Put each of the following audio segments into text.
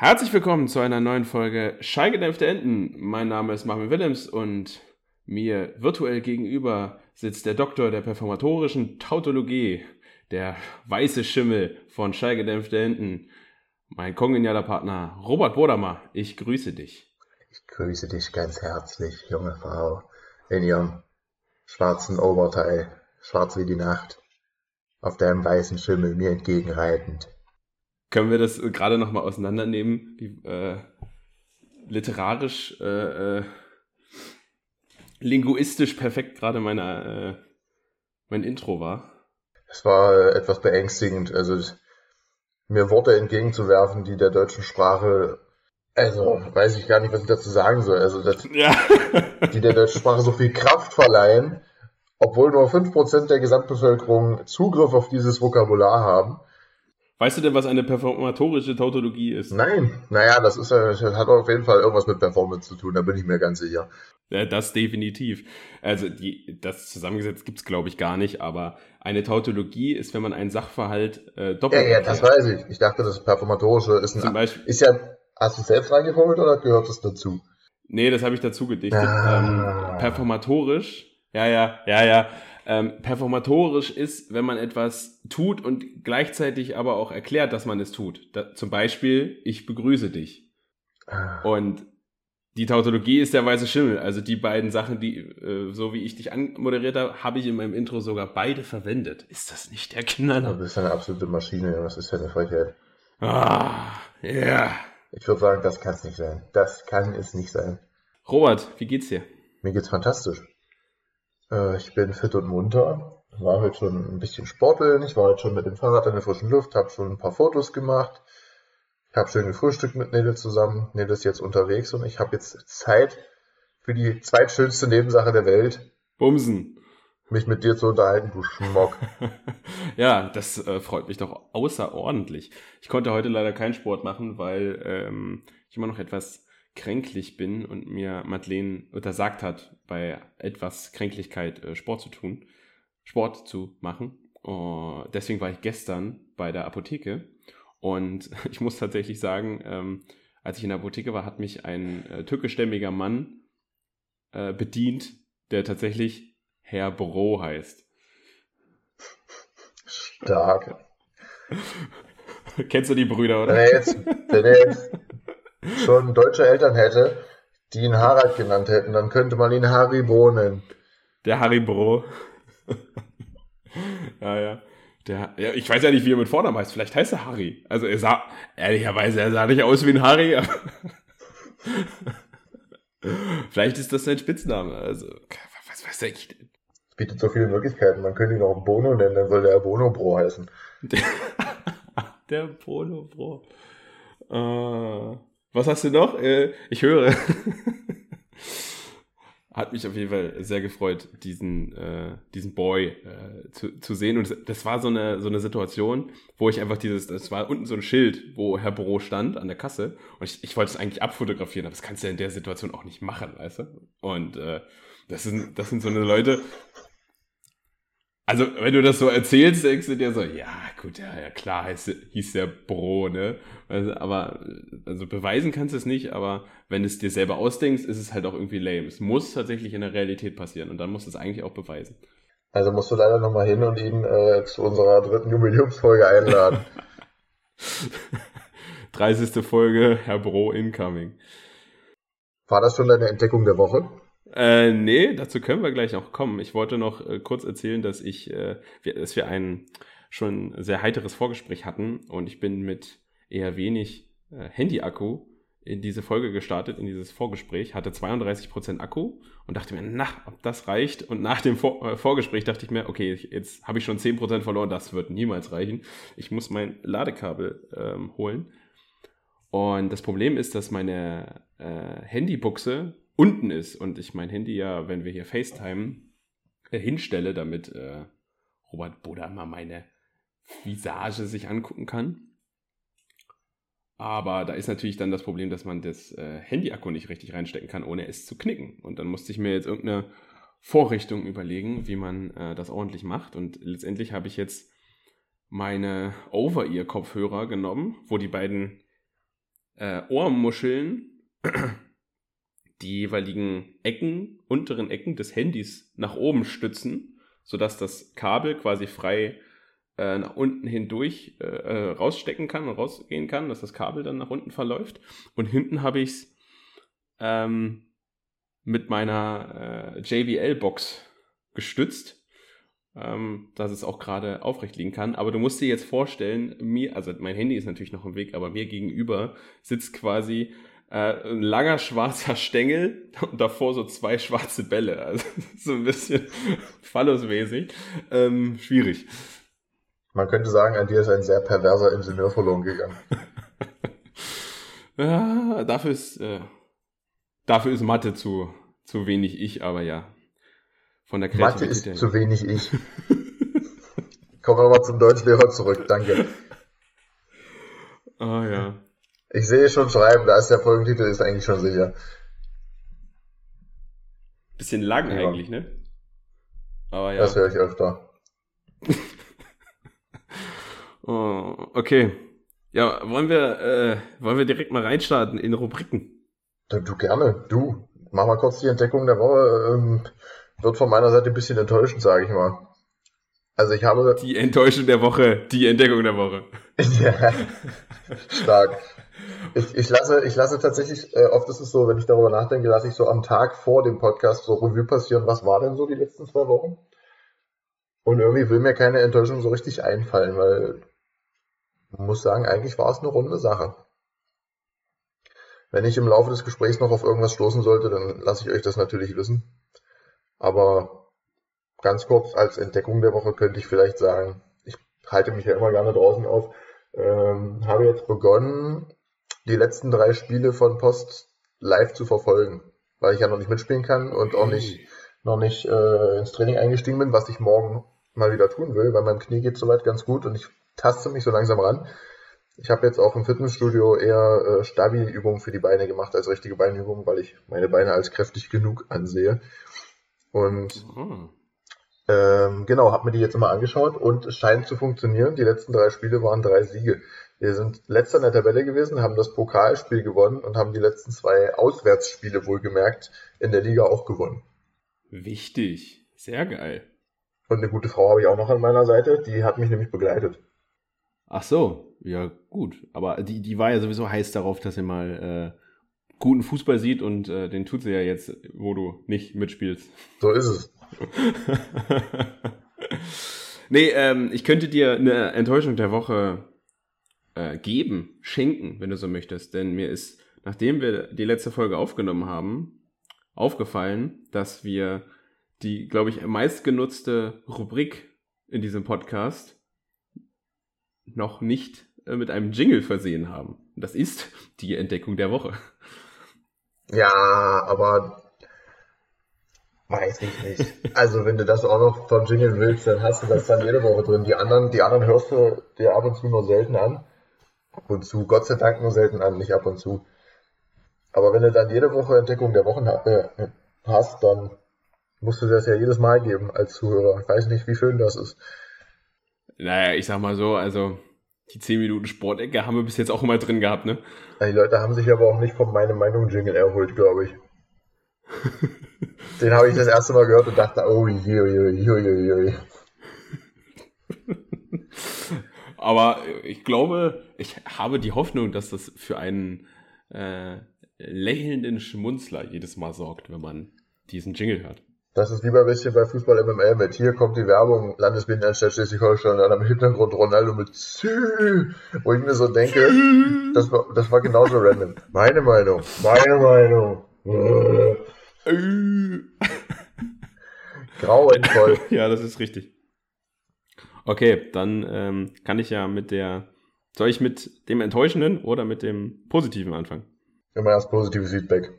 Herzlich willkommen zu einer neuen Folge Schallgedämpfte Enten. Mein Name ist Marvin Willems und mir virtuell gegenüber sitzt der Doktor der performatorischen Tautologie, der weiße Schimmel von Schallgedämpfte Enten, mein kongenialer Partner Robert Bodamer. Ich grüße dich. Ich grüße dich ganz herzlich, junge Frau, in ihrem schwarzen Oberteil, schwarz wie die Nacht, auf deinem weißen Schimmel mir entgegenreitend. Können wir das gerade nochmal auseinandernehmen, wie äh, literarisch, äh, äh, linguistisch perfekt gerade meine, äh, mein Intro war? Es war äh, etwas beängstigend, also mir Worte entgegenzuwerfen, die der deutschen Sprache, also weiß ich gar nicht, was ich dazu sagen soll, also das, ja. die der deutschen Sprache so viel Kraft verleihen, obwohl nur 5% der Gesamtbevölkerung Zugriff auf dieses Vokabular haben. Weißt du denn, was eine performatorische Tautologie ist? Nein. Naja, das ist das hat auf jeden Fall irgendwas mit Performance zu tun, da bin ich mir ganz sicher. Ja, das definitiv. Also die, das zusammengesetzt gibt's glaube ich gar nicht, aber eine Tautologie ist, wenn man einen Sachverhalt äh, doppelt. Ja, ja, das weiß ich. Ich dachte, das performatorische ist ein. Zum Beispiel, ist ja. Hast du selbst reingefummelt oder gehört das dazu? Nee, das habe ich dazu gedichtet. Ah. Ähm, performatorisch. Ja, ja, ja, ja ähm, performatorisch ist, wenn man etwas tut und gleichzeitig aber auch erklärt, dass man es tut. Da, zum Beispiel, ich begrüße dich. Ah. Und die Tautologie ist der weiße Schimmel. Also die beiden Sachen, die, äh, so wie ich dich anmoderiert habe, habe ich in meinem Intro sogar beide verwendet. Ist das nicht der Knaller? Du bist eine absolute Maschine, was ist denn eine Frechheit? Ah, ja. Yeah. Ich würde sagen, das kann es nicht sein. Das kann es nicht sein. Robert, wie geht's dir? Mir geht's fantastisch. Äh, ich bin fit und munter. War heute schon ein bisschen sporteln. Ich war heute schon mit dem Fahrrad in der frischen Luft, habe schon ein paar Fotos gemacht. Ich habe schön gefrühstückt mit Nele zusammen. Nele ist jetzt unterwegs und ich habe jetzt Zeit für die zweitschönste Nebensache der Welt. Bumsen. Mich mit dir zu unterhalten, du Schmock. ja, das äh, freut mich doch außerordentlich. Ich konnte heute leider keinen Sport machen, weil ähm, ich immer noch etwas kränklich bin und mir Madeleine untersagt hat, bei etwas Kränklichkeit äh, Sport zu tun, Sport zu machen. Uh, deswegen war ich gestern bei der Apotheke und ich muss tatsächlich sagen, ähm, als ich in der Apotheke war, hat mich ein äh, türkischstämmiger Mann äh, bedient, der tatsächlich Herr Bro heißt. Stark. Kennst du die Brüder, oder? Wenn er jetzt, wenn er jetzt schon deutsche Eltern hätte, die ihn Harald genannt hätten, dann könnte man ihn Haribo nennen. Der Haribo. ja, ja. Der, ja, ich weiß ja nicht, wie er mit Vornamen heißt. Vielleicht heißt er Harry. Also er sah, ehrlicherweise, er sah nicht aus wie ein Harry. Aber Vielleicht ist das sein Spitzname. Also, was weiß ich denn? Es bietet so viele Möglichkeiten. Man könnte ihn auch Bono nennen, dann soll der Bono Bro heißen. der Bono Bro. Uh, was hast du noch? Äh, ich höre. Hat mich auf jeden Fall sehr gefreut, diesen, äh, diesen Boy äh, zu, zu sehen. Und das war so eine, so eine Situation, wo ich einfach dieses, das war unten so ein Schild, wo Herr Büro stand an der Kasse. Und ich, ich wollte es eigentlich abfotografieren, aber das kannst du ja in der Situation auch nicht machen, weißt du? Und äh, das sind, das sind so eine Leute, also, wenn du das so erzählst, denkst du dir so, ja, gut, ja, ja klar, heißt, hieß der Bro, ne? Also, aber, also beweisen kannst du es nicht, aber wenn du es dir selber ausdenkst, ist es halt auch irgendwie lame. Es muss tatsächlich in der Realität passieren und dann musst du es eigentlich auch beweisen. Also musst du leider nochmal hin und ihn äh, zu unserer dritten Jubiläumsfolge einladen. 30. Folge, Herr Bro incoming. War das schon deine Entdeckung der Woche? Äh, nee, dazu können wir gleich noch kommen. Ich wollte noch äh, kurz erzählen, dass ich, äh, wir, dass wir ein schon sehr heiteres Vorgespräch hatten und ich bin mit eher wenig äh, Handy-Akku in diese Folge gestartet, in dieses Vorgespräch, hatte 32% Akku und dachte mir, na, ob das reicht. Und nach dem Vor äh, Vorgespräch dachte ich mir, okay, jetzt habe ich schon 10% verloren, das wird niemals reichen. Ich muss mein Ladekabel ähm, holen. Und das Problem ist, dass meine äh, Handybuchse unten ist und ich mein Handy ja, wenn wir hier FaceTime äh, hinstelle, damit äh, Robert Boda mal meine Visage sich angucken kann. Aber da ist natürlich dann das Problem, dass man das äh, Handy-Akku nicht richtig reinstecken kann, ohne es zu knicken. Und dann musste ich mir jetzt irgendeine Vorrichtung überlegen, wie man äh, das ordentlich macht. Und letztendlich habe ich jetzt meine Over-Ear-Kopfhörer genommen, wo die beiden äh, Ohrmuscheln die jeweiligen Ecken, unteren Ecken des Handys nach oben stützen, sodass das Kabel quasi frei äh, nach unten hindurch äh, äh rausstecken kann und rausgehen kann, dass das Kabel dann nach unten verläuft. Und hinten habe ich es ähm, mit meiner äh, JBL-Box gestützt, ähm, dass es auch gerade aufrecht liegen kann. Aber du musst dir jetzt vorstellen, mir, also mein Handy ist natürlich noch im Weg, aber mir gegenüber sitzt quasi äh, ein langer schwarzer Stängel und davor so zwei schwarze Bälle. Also so ein bisschen phallosmäßig. Ähm, schwierig. Man könnte sagen, an dir ist ein sehr perverser Ingenieur verloren gegangen. ja, dafür ist, äh, dafür ist Mathe zu, zu wenig ich, aber ja. Von der Mathe ist her. zu wenig ich. Kommen wir mal zum Deutschlehrer zurück, danke. Ah oh, ja. Ich sehe schon schreiben, da ist der Folgentitel, ist eigentlich schon sicher. Bisschen lang ja. eigentlich, ne? Aber ja. Das höre ich öfter. oh, okay. Ja, wollen wir, äh, wollen wir direkt mal reinstarten in Rubriken? Du, du gerne, du. Mach mal kurz die Entdeckung der Woche. Ähm, wird von meiner Seite ein bisschen enttäuschend, sage ich mal. Also ich habe. Die Enttäuschung der Woche, die Entdeckung der Woche. ja, stark. Ich, ich, lasse, ich lasse tatsächlich, äh, oft ist es so, wenn ich darüber nachdenke, lasse ich so am Tag vor dem Podcast so Revue passieren, was war denn so die letzten zwei Wochen? Und irgendwie will mir keine Enttäuschung so richtig einfallen, weil man muss sagen, eigentlich war es eine runde Sache. Wenn ich im Laufe des Gesprächs noch auf irgendwas stoßen sollte, dann lasse ich euch das natürlich wissen. Aber ganz kurz als Entdeckung der Woche könnte ich vielleicht sagen, ich halte mich ja immer gerne draußen auf, ähm, habe jetzt begonnen, die letzten drei Spiele von Post live zu verfolgen, weil ich ja noch nicht mitspielen kann und auch nicht noch nicht äh, ins Training eingestiegen bin, was ich morgen mal wieder tun will, weil meinem Knie geht soweit ganz gut und ich taste mich so langsam ran. Ich habe jetzt auch im Fitnessstudio eher äh, Stabi-Übungen für die Beine gemacht als richtige Beinübungen, weil ich meine Beine als kräftig genug ansehe. Und mhm. Ähm, genau, habe mir die jetzt immer angeschaut und es scheint zu funktionieren. Die letzten drei Spiele waren drei Siege. Wir sind letzter in der Tabelle gewesen, haben das Pokalspiel gewonnen und haben die letzten zwei Auswärtsspiele wohlgemerkt in der Liga auch gewonnen. Wichtig. Sehr geil. Und eine gute Frau habe ich auch noch an meiner Seite, die hat mich nämlich begleitet. Ach so, ja gut. Aber die, die war ja sowieso heiß darauf, dass sie mal äh, guten Fußball sieht und äh, den tut sie ja jetzt, wo du nicht mitspielst. So ist es. nee, ähm, ich könnte dir eine Enttäuschung der Woche äh, geben, schenken, wenn du so möchtest. Denn mir ist, nachdem wir die letzte Folge aufgenommen haben, aufgefallen, dass wir die, glaube ich, meistgenutzte Rubrik in diesem Podcast noch nicht äh, mit einem Jingle versehen haben. Das ist die Entdeckung der Woche. Ja, aber weiß ich nicht. Also wenn du das auch noch vom Jingle willst, dann hast du das dann jede Woche drin. Die anderen, die anderen hörst du dir ab und zu nur selten an ab und zu, Gott sei Dank nur selten an, nicht ab und zu. Aber wenn du dann jede Woche Entdeckung der Wochen äh, hast, dann musst du das ja jedes Mal geben als Zuhörer. Ich weiß nicht, wie schön das ist. Naja, ich sag mal so, also die 10 Minuten Sportecke haben wir bis jetzt auch immer drin gehabt, ne? Die Leute haben sich aber auch nicht von meinem Meinung Jingle erholt, glaube ich. Den habe ich das erste Mal gehört und dachte, oh je, je, je, je, je. Aber ich glaube, ich habe die Hoffnung, dass das für einen äh, lächelnden Schmunzler jedes Mal sorgt, wenn man diesen Jingle hört. Das ist wie bei bisschen bei Fußball MML mit hier kommt die Werbung Landesmedienanstalt Schleswig-Holstein und dann am Hintergrund Ronaldo mit Zü, wo ich mir so denke, das war, das war genauso random. Meine Meinung, meine Meinung. Grauenvoll. ja, das ist richtig. Okay, dann ähm, kann ich ja mit der. Soll ich mit dem Enttäuschenden oder mit dem Positiven anfangen? Immer erst positives Feedback.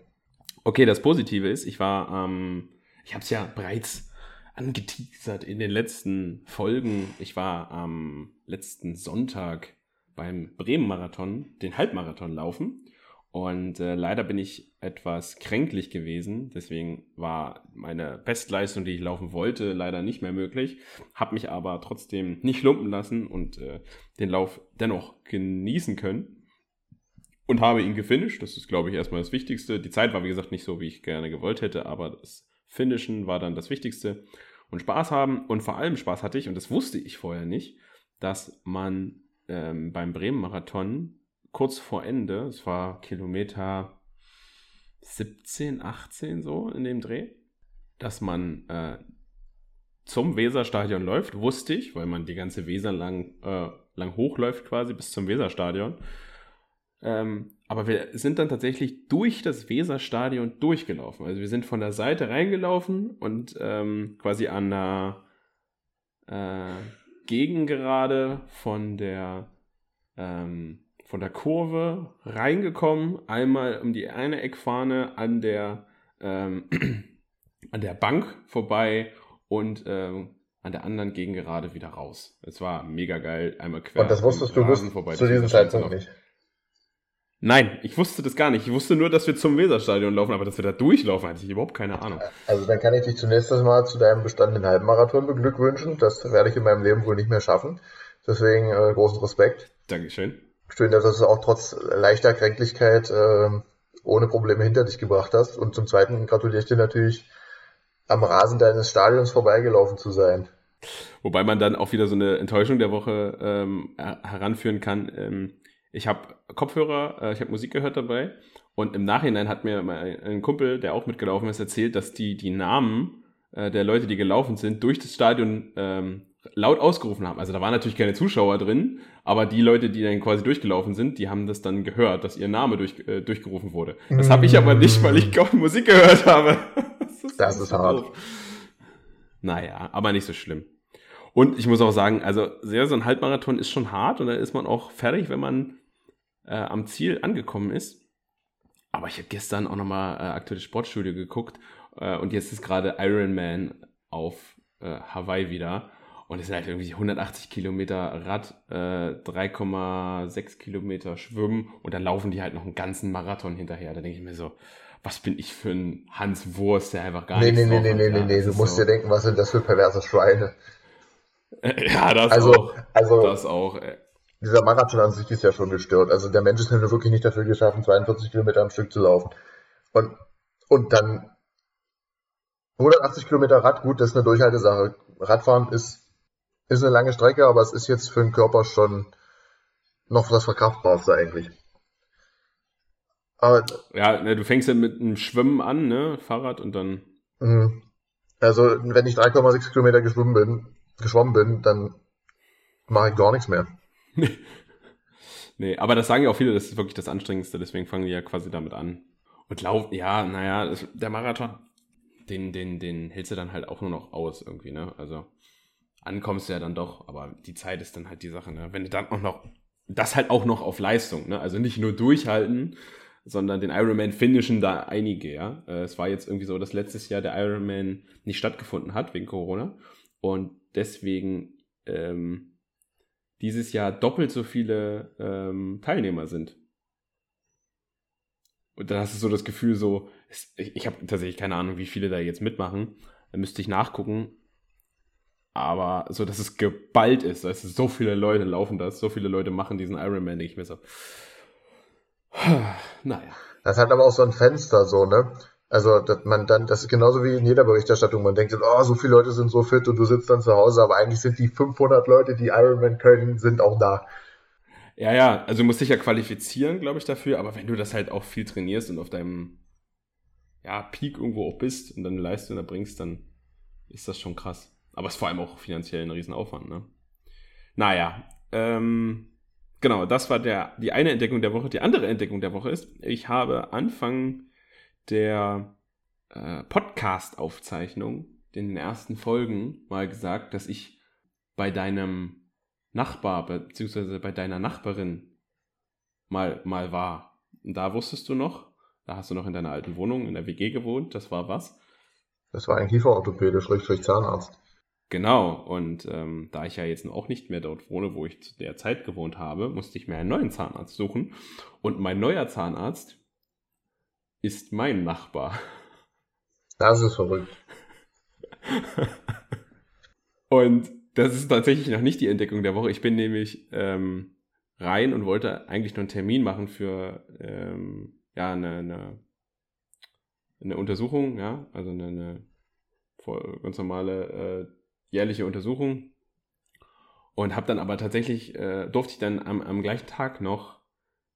Okay, das Positive ist, ich war, ähm, ich habe es ja bereits angeteasert in den letzten Folgen. Ich war am letzten Sonntag beim Bremen-Marathon, den Halbmarathon laufen. Und äh, leider bin ich etwas kränklich gewesen. Deswegen war meine Bestleistung, die ich laufen wollte, leider nicht mehr möglich. Hab mich aber trotzdem nicht lumpen lassen und äh, den Lauf dennoch genießen können. und habe ihn gefinisht. Das ist, glaube ich, erstmal das Wichtigste. Die Zeit war, wie gesagt, nicht so, wie ich gerne gewollt hätte, aber das Finishen war dann das Wichtigste. Und Spaß haben und vor allem Spaß hatte ich, und das wusste ich vorher nicht, dass man ähm, beim Bremen-Marathon kurz vor Ende, es war Kilometer 17, 18 so in dem Dreh, dass man äh, zum Weserstadion läuft, wusste ich, weil man die ganze Weser lang, äh, lang hochläuft quasi bis zum Weserstadion. Ähm, aber wir sind dann tatsächlich durch das Weserstadion durchgelaufen. Also wir sind von der Seite reingelaufen und ähm, quasi an der äh, Gegengerade von der ähm, von der Kurve reingekommen, einmal um die eine Eckfahne an der ähm, an der Bank vorbei und ähm, an der anderen Gegengerade wieder raus. Es war mega geil, einmal quer. Und das wusstest du bis zu diesem Zeitpunkt nicht? Nein, ich wusste das gar nicht. Ich wusste nur, dass wir zum Weserstadion laufen, aber dass wir da durchlaufen, hatte ich überhaupt keine Ahnung. Also dann kann ich dich zunächst mal zu deinem bestandenen Halbmarathon beglückwünschen. Das werde ich in meinem Leben wohl nicht mehr schaffen. Deswegen äh, großen Respekt. Dankeschön. Schön, dass du es auch trotz leichter Kränklichkeit äh, ohne Probleme hinter dich gebracht hast. Und zum Zweiten gratuliere ich dir natürlich, am Rasen deines Stadions vorbeigelaufen zu sein. Wobei man dann auch wieder so eine Enttäuschung der Woche ähm, heranführen kann. Ähm, ich habe Kopfhörer, äh, ich habe Musik gehört dabei und im Nachhinein hat mir ein Kumpel, der auch mitgelaufen ist, erzählt, dass die die Namen äh, der Leute, die gelaufen sind, durch das Stadion ähm, laut ausgerufen haben. Also da waren natürlich keine Zuschauer drin, aber die Leute, die dann quasi durchgelaufen sind, die haben das dann gehört, dass ihr Name durch, äh, durchgerufen wurde. Das habe ich aber nicht, weil ich kaum Musik gehört habe. das ist, das ist hart. Naja, aber nicht so schlimm. Und ich muss auch sagen, also sehr so ein Halbmarathon ist schon hart und da ist man auch fertig, wenn man äh, am Ziel angekommen ist. Aber ich habe gestern auch nochmal äh, aktuelles Sportstudio geguckt äh, und jetzt ist gerade Ironman auf äh, Hawaii wieder. Und es sind halt irgendwie 180 Kilometer Rad, äh, 3,6 Kilometer Schwimmen und dann laufen die halt noch einen ganzen Marathon hinterher. Da denke ich mir so, was bin ich für ein Hans Wurst, der einfach gar nee, nichts Nee, nee, nee, nee, nee, du musst so. dir denken, was sind das für perverse Schweine. Ja, das also, auch. Also, das auch. Ey dieser Marathon an sich ist ja schon gestört. Also der Mensch ist nur wirklich nicht dafür geschaffen, 42 Kilometer am Stück zu laufen. Und, und dann 180 Kilometer Rad, gut, das ist eine Durchhaltesache. Radfahren ist, ist eine lange Strecke, aber es ist jetzt für den Körper schon noch das Verkraftbarste eigentlich. Aber, ja, ne, du fängst ja mit einem Schwimmen an, ne, Fahrrad und dann. Mhm. Also, wenn ich 3,6 Kilometer geschwommen bin, geschwommen bin, dann mache ich gar nichts mehr. nee, aber das sagen ja auch viele, das ist wirklich das Anstrengendste, deswegen fangen die ja quasi damit an. Und laufen, ja, naja, der Marathon, den, den, den hältst du dann halt auch nur noch aus irgendwie, ne? Also ankommst du ja dann doch, aber die Zeit ist dann halt die Sache, ne? Wenn du dann auch noch, das halt auch noch auf Leistung, ne? Also nicht nur durchhalten, sondern den Ironman finishen da einige, ja. Äh, es war jetzt irgendwie so, dass letztes Jahr der Ironman nicht stattgefunden hat wegen Corona und deswegen ähm, dieses Jahr doppelt so viele ähm, Teilnehmer sind. Und dann hast du so das Gefühl, so, ich, ich habe tatsächlich keine Ahnung, wie viele da jetzt mitmachen. Da müsste ich nachgucken. Aber so, dass es geballt ist, dass so viele Leute laufen das, so viele Leute machen diesen Ironman, denke ich mir so. naja. Das hat aber auch so ein Fenster, so, ne? Also, dass man dann, das ist genauso wie in jeder Berichterstattung. Man denkt, oh, so viele Leute sind so fit und du sitzt dann zu Hause, aber eigentlich sind die 500 Leute, die Ironman können, sind auch da. Ja, ja, also du musst dich ja qualifizieren, glaube ich, dafür, aber wenn du das halt auch viel trainierst und auf deinem ja, Peak irgendwo auch bist und dann eine Leistung da bringst, dann ist das schon krass. Aber es ist vor allem auch finanziell ein Riesenaufwand, ne? Naja, ähm, genau, das war der, die eine Entdeckung der Woche. Die andere Entdeckung der Woche ist, ich habe Anfang der äh, Podcast-Aufzeichnung, in den ersten Folgen, mal gesagt, dass ich bei deinem Nachbar beziehungsweise bei deiner Nachbarin mal, mal war. Und da wusstest du noch, da hast du noch in deiner alten Wohnung in der WG gewohnt, das war was? Das war ein Kieferorthopäde, Schrägstrich Zahnarzt. Genau, und ähm, da ich ja jetzt auch nicht mehr dort wohne, wo ich zu der Zeit gewohnt habe, musste ich mir einen neuen Zahnarzt suchen. Und mein neuer Zahnarzt ist mein Nachbar. Das ist verrückt. Und das ist tatsächlich noch nicht die Entdeckung der Woche. Ich bin nämlich ähm, rein und wollte eigentlich nur einen Termin machen für ähm, ja, eine, eine, eine Untersuchung, ja, also eine, eine ganz normale äh, jährliche Untersuchung. Und habe dann aber tatsächlich, äh, durfte ich dann am, am gleichen Tag noch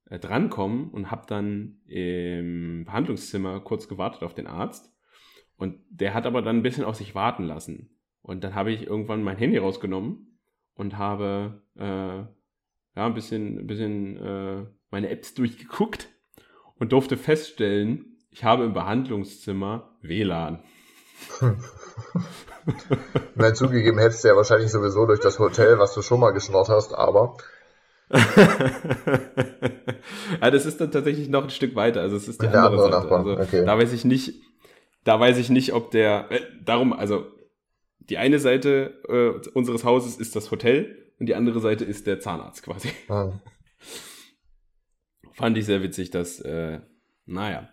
äh, drankommen und habe dann im Behandlungszimmer kurz gewartet auf den Arzt. Und der hat aber dann ein bisschen auf sich warten lassen. Und dann habe ich irgendwann mein Handy rausgenommen und habe äh, ja, ein bisschen, ein bisschen äh, meine Apps durchgeguckt und durfte feststellen, ich habe im Behandlungszimmer WLAN. Nein, zugegeben hättest du ja wahrscheinlich sowieso durch das Hotel, was du schon mal geschnort hast, aber. ja, das ist dann tatsächlich noch ein Stück weiter. Also es ist die andere, andere Seite. Also, okay. Da weiß ich nicht, da weiß ich nicht, ob der. Äh, darum, also die eine Seite äh, unseres Hauses ist das Hotel und die andere Seite ist der Zahnarzt quasi. Ah. Fand ich sehr witzig, dass, äh, naja.